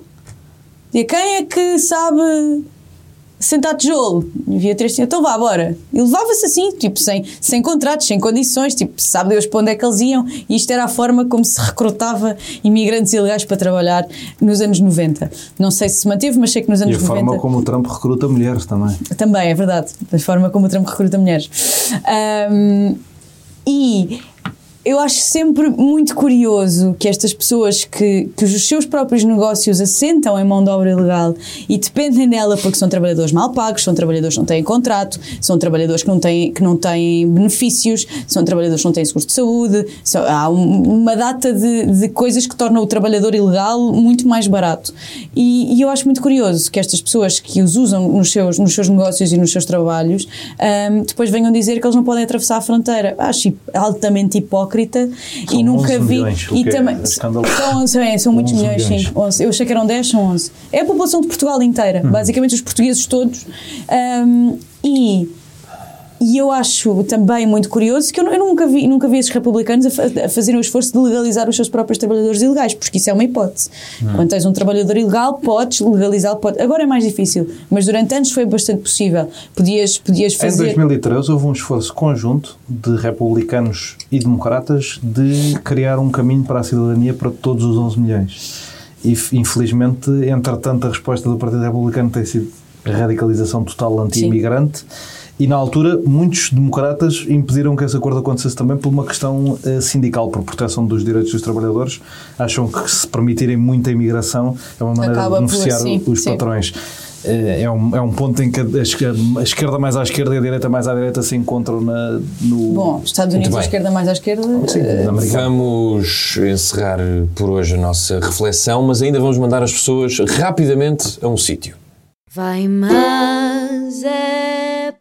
e quem é que sabe sentar tijolo. Havia três então vá, bora. E levava-se assim, tipo, sem, sem contratos, sem condições, tipo, sabe Deus para onde é que eles iam. E isto era a forma como se recrutava imigrantes ilegais para trabalhar nos anos 90. Não sei se se manteve, mas sei que nos anos 90... E a 90, forma como o Trump recruta mulheres também. Também, é verdade. A forma como o Trump recruta mulheres. Um, e eu acho sempre muito curioso que estas pessoas que, que os seus próprios negócios assentam em mão de obra ilegal e dependem dela porque são trabalhadores mal pagos, são trabalhadores que não têm contrato, são trabalhadores que não têm, que não têm benefícios, são trabalhadores que não têm seguro de saúde, são, há um, uma data de, de coisas que tornam o trabalhador ilegal muito mais barato. E, e, eu acho muito curioso que estas pessoas que os usam nos seus, nos seus negócios e nos seus trabalhos um, depois venham dizer que eles não podem atravessar a fronteira. Acho altamente hipócrita hipócrita são e nunca vi. Milhões, e também, é são 11, é, são muitos milhões, milhões, sim. 11. Eu achei que eram 10, são 11. É a população de Portugal inteira, hum. basicamente os portugueses todos. Um, e e eu acho também muito curioso que eu, eu nunca, vi, nunca vi esses republicanos a, a fazerem o esforço de legalizar os seus próprios trabalhadores ilegais, porque isso é uma hipótese. Hum. Quando tens um trabalhador ilegal, podes legalizá-lo. Pode. Agora é mais difícil, mas durante anos foi bastante possível. Podias, podias fazer. Em 2013 houve um esforço conjunto de republicanos e democratas de criar um caminho para a cidadania para todos os 11 milhões. E infelizmente, entretanto, a resposta do Partido Republicano tem sido a radicalização total anti-imigrante. Sim E na altura, muitos democratas impediram que esse acordo acontecesse também por uma questão uh, sindical, por proteção dos direitos dos trabalhadores. Acham que se permitirem muita imigração é uma maneira Acaba de por beneficiar assim, os sim. patrões. Eh, É um, é um ponto em que a esquerda, a esquerda mais à esquerda e a direita mais à direita se encontram na, no. Bom, Estados Unidos à esquerda, mais à esquerda. Sim, Americana. Vamos encerrar por hoje a nossa reflexão, mas ainda vamos mandar as pessoas rapidamente a um sítio. Vai, mas é.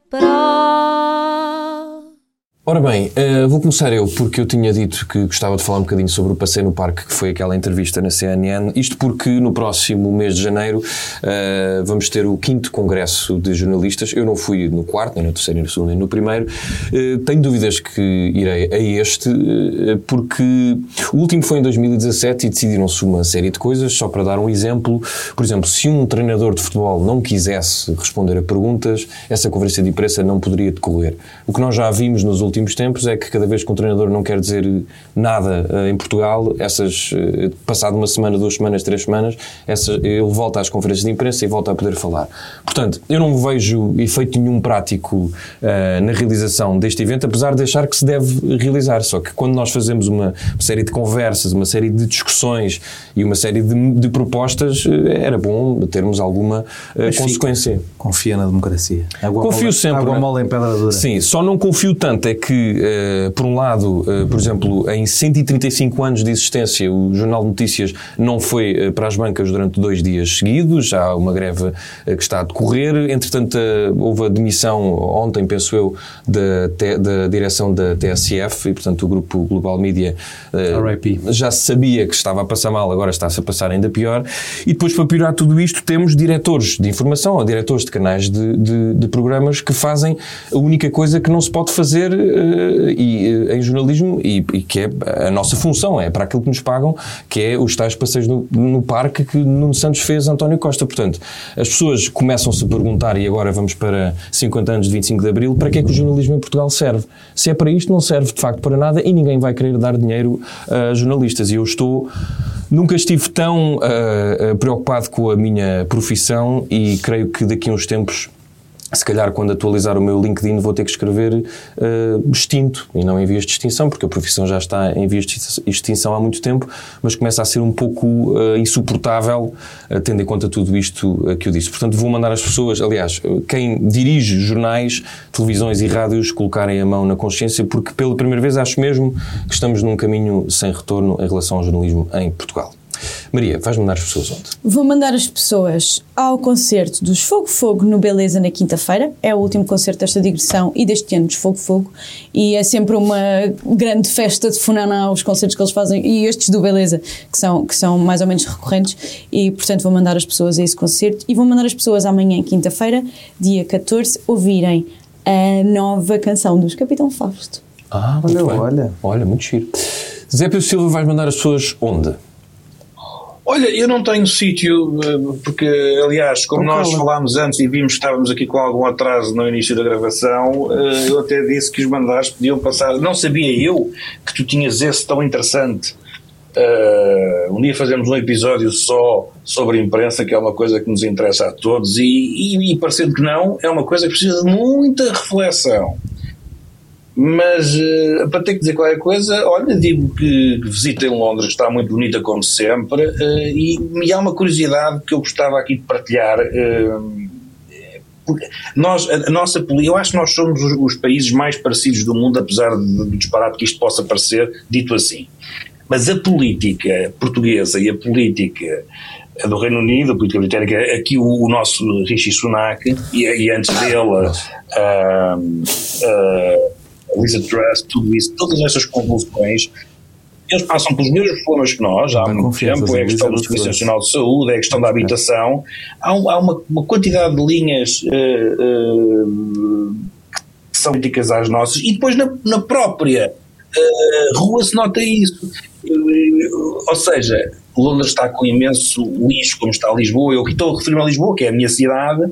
Ora bem, eh, vou começar eu, porque eu tinha dito que gostava de falar um bocadinho sobre o Passeio no Parque, que foi aquela entrevista na CNN. Isto porque no próximo mês de janeiro eh, vamos ter o quinto Congresso de Jornalistas. Eu não fui no quarto, nem no terceiro, nem no segundo, nem no primeiro. Eh, tenho dúvidas que irei a este, porque o último foi em 2017 e decidiram-se uma série de coisas. Só para dar um exemplo, por exemplo, se um treinador de futebol não quisesse responder a perguntas, essa conferência de imprensa não poderia decorrer. O que nós já vimos nos últimos tempos é que cada vez que um treinador não quer dizer nada eh, em Portugal, essas, eh, passado uma semana, duas semanas, três semanas, essa, ele volta às conferências de imprensa e volta a poder falar. Portanto, eu não vejo efeito nenhum prático eh, na realização deste evento, apesar de achar que se deve realizar. Só que quando nós fazemos uma série de conversas, uma série de discussões e uma série de, de propostas, era bom termos alguma consequência. Confia na democracia. Água Confio mole, sempre. Água né? mole em pedra dura. Sim, só não confio tanto é que, eh, por um lado, eh, por exemplo, em 135 anos de existência, o Jornal de Notícias não foi eh, para as bancas durante dois dias seguidos, já há uma greve que está a decorrer. Entretanto, houve a demissão, ontem, penso eu, da, da direção da TSF e, portanto, o grupo Global Media já se sabia que estava a passar mal, agora está-se a passar ainda pior. E depois, para piorar tudo isto, temos diretores de informação ou diretores de canais de, de- de programas que fazem a única coisa que não se pode fazer e, eh, em jornalismo e, e que é a nossa função, é para aquilo que nos pagam, que é os tais passeios no, no parque que Nuno Santos fez António Costa. Portanto, as pessoas começam-se a perguntar, e agora vamos para 50 anos de 25 de Abril, para que é que o jornalismo em Portugal serve? Se é para isto, não serve de facto para nada e ninguém vai querer dar dinheiro a jornalistas. E eu estou. Nunca estive tão ah, preocupado com a minha profissão e creio que daqui a uns tempos se calhar quando atualizar o meu LinkedIn vou ter que escrever eh, extinto e não em vias de extinção, porque a profissão já está em vias de extinção há muito tempo, mas começa a ser um pouco eh, insuportável, eh, tendo em conta tudo isto que eu disse. Portanto, vou mandar as pessoas, aliás, quem dirige jornais, televisões e rádios, colocarem a mão na consciência, porque pela primeira vez acho mesmo que estamos num caminho sem retorno em relação ao jornalismo em Portugal. Maria, vais mandar as pessoas onde? Vou mandar as pessoas ao concerto dos Fogo Fogo no Beleza na quinta-feira. É o último concerto desta digressão e deste ano dos Fogo Fogo. E é sempre uma grande festa de funaná os concertos que eles fazem e estes do Beleza, que são, que são mais ou menos recorrentes. E portanto vou mandar as pessoas a esse concerto e vou mandar as pessoas amanhã, quinta-feira, dia 14, ouvirem a nova canção dos Capitão Fausto. Ah, Olha, olha. Olha, muito giro. Zé Pedro Silva, vais mandar as pessoas onde? Olha, eu não tenho sítio, eh, porque, aliás, como nós falámos antes e vimos que estávamos aqui com algum atraso no início da gravação, eh, eu até disse que os mandares podiam passar. Não sabia eu que tu tinhas esse tão interessante. Eh, um dia fazemos um episódio só sobre a imprensa, que é uma coisa que nos interessa a todos, e, e, e parecendo que não, é uma coisa que precisa de muita reflexão. Mas eh, para ter que dizer qualquer coisa, olha, digo que que visita em Londres está muito bonita como sempre eh, e, e há uma curiosidade que eu gostava aqui de partilhar. porque nós, a, a nossa poli- eu acho que nós somos os, os países mais parecidos do mundo, apesar do disparate que isto possa parecer, dito assim. Mas a política portuguesa e a política do Reino Unido, a política britânica, aqui o, o nosso Rishi Sunak e, e antes dele ah, ah, a Lisa Truss, tudo isso, todas essas convulsões, eles passam pelos mesmos problemas que nós há muito tempo, é a questão do Elizabeth Serviço. Nacional de Saúde, é a questão da habitação, há, um- há uma, uma quantidade de linhas eh, eh, que são críticas às nossas, e depois na, na própria eh, rua se nota isso. Ou seja, Londres está com imenso lixo, como está Lisboa. Eu estou a referir-me a Lisboa, que é a minha cidade,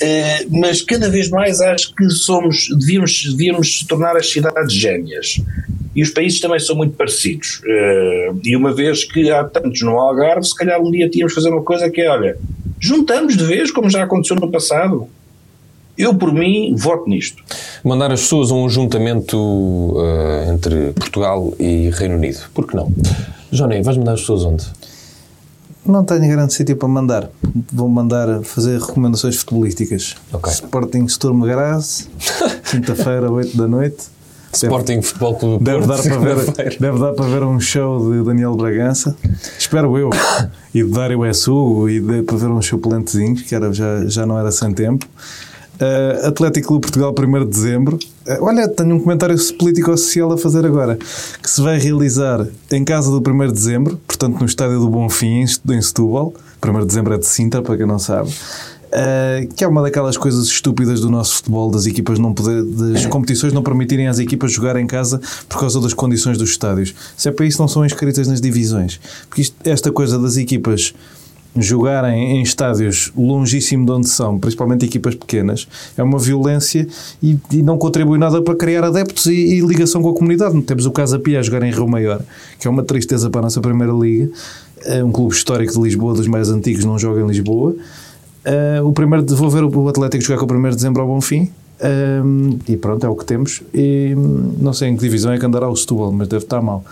eh, mas cada vez mais acho que somos, devíamos, devíamos tornar as cidades gêmeas. E os países também são muito parecidos. Eh, e uma vez que há tantos no Algarve, se calhar um dia tínhamos de fazer uma coisa que é, olha, juntamos de vez, como já aconteceu no passado. Eu, por mim, voto nisto. Mandar as pessoas a um juntamento uh, entre Portugal e Reino Unido. Por que não? Johnny, vais mandar as pessoas onde? Não tenho grande sítio para mandar. Vou mandar fazer recomendações futebolísticas. Ok. Sporting Sturm Graz, quinta-feira, 8 da noite. Sporting Futebol Clube Deve Porto, dar, para ver, deve dar para ver um show de Daniel Bragança, espero eu, e de Dário S. Hugo, e de, para ver uns suplentezinhos, que era, já, já não era sem tempo. Uh, Atlético Clube Portugal, 1 de dezembro. Uh, olha, tenho um comentário político-social a fazer agora, que se vai realizar em casa do 1 de dezembro, portanto no estádio do Bonfim, em Setúbal. 1 de dezembro é de Sintra, para quem não sabe. Uh, que é uma daquelas coisas estúpidas do nosso futebol, das equipas não poder, das competições não permitirem às equipas jogar em casa por causa das condições dos estádios. Se é para isso, não são inscritas nas divisões. Porque isto- esta coisa das equipas jogarem em estádios longíssimo de onde são, principalmente equipas pequenas, é uma violência e, e não contribui nada para criar adeptos e, e ligação com a comunidade. Temos o Casa Pia a jogar em Rio Maior, que é uma tristeza para a nossa Primeira Liga. É um clube histórico de Lisboa, dos mais antigos, não joga em Lisboa. Uh, o primeiro vou ver o Atlético jogar com o 1 de dezembro ao Bonfim. Um, e pronto, é o que temos. E não sei em que divisão é que andará o Setúbal, mas deve estar mal.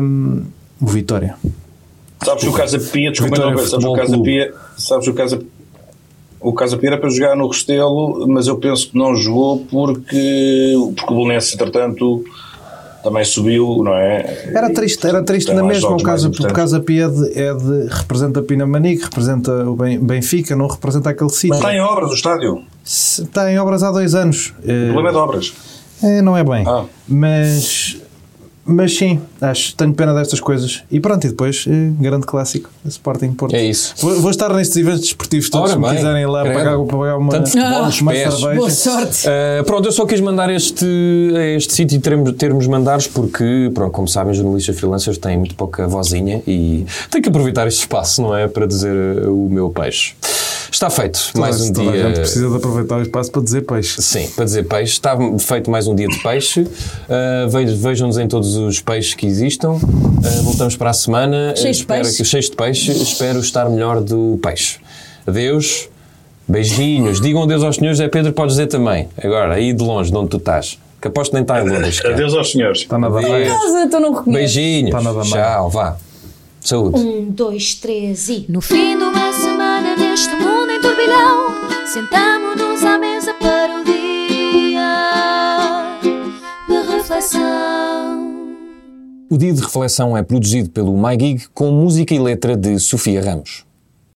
Um, o Vitória. Sabes que o Casa Pia, desculpa, Vitória não, sabes o Casa. Pia, sabes o Casa o Casa Pia era para jogar no Restelo, mas eu penso que não jogou porque, porque o Bolonense, entretanto, também subiu, não é? Era triste, era triste na mesma. O Casa, o. Casa Pia é de, é de- representa Pinamanique, representa o Ben- Benfica, não representa aquele sítio. Está em obras o estádio. Está em obras há dois anos. O problema é de obras. É, não é bem. Ah. Mas, mas sim, acho, tenho pena destas coisas. E pronto, e depois, eh, grande clássico, Sporting Porto. É isso. Vou, vou estar nestes eventos desportivos todos, Ora se me bem, quiserem ir lá credo. pagar, pagar uma, Tanto futebol uma nos pés. cerveja. Boa sorte. Uh, pronto, eu só quis mandar este, este sítio e termos, termos mandares porque, pronto, como sabem, jornalistas freelancers têm muito pouca vozinha e tenho que aproveitar este espaço, não é? Para dizer uh, o meu peixe. Está feito Toda- mais um toda a dia. gente precisa de aproveitar o espaço para dizer peixe. Sim, para dizer peixe. Está feito mais um dia de peixe. Uh, ve- Vejam-nos em todos os peixes que existam. Uh, voltamos para a semana. Cheios de Espero peixe. cheios de peixe. Espero estar melhor do peixe. Adeus. Beijinhos. Digam adeus aos senhores. É Pedro, podes dizer também. Agora, aí de longe, de onde tu estás. Que aposto nem está em Londres. sequer. Adeus aos senhores. Está. Casa, então não reconheço. Beijinhos. Está nada mal. Tchau, vá. Saúde. Um, dois, três e. No fim de uma semana neste mundo em turbilhão, sentamo-nos à mesa para o dia de reflexão. O Dia de Reflexão é produzido pelo MyGig com música e letra de Sofia Ramos.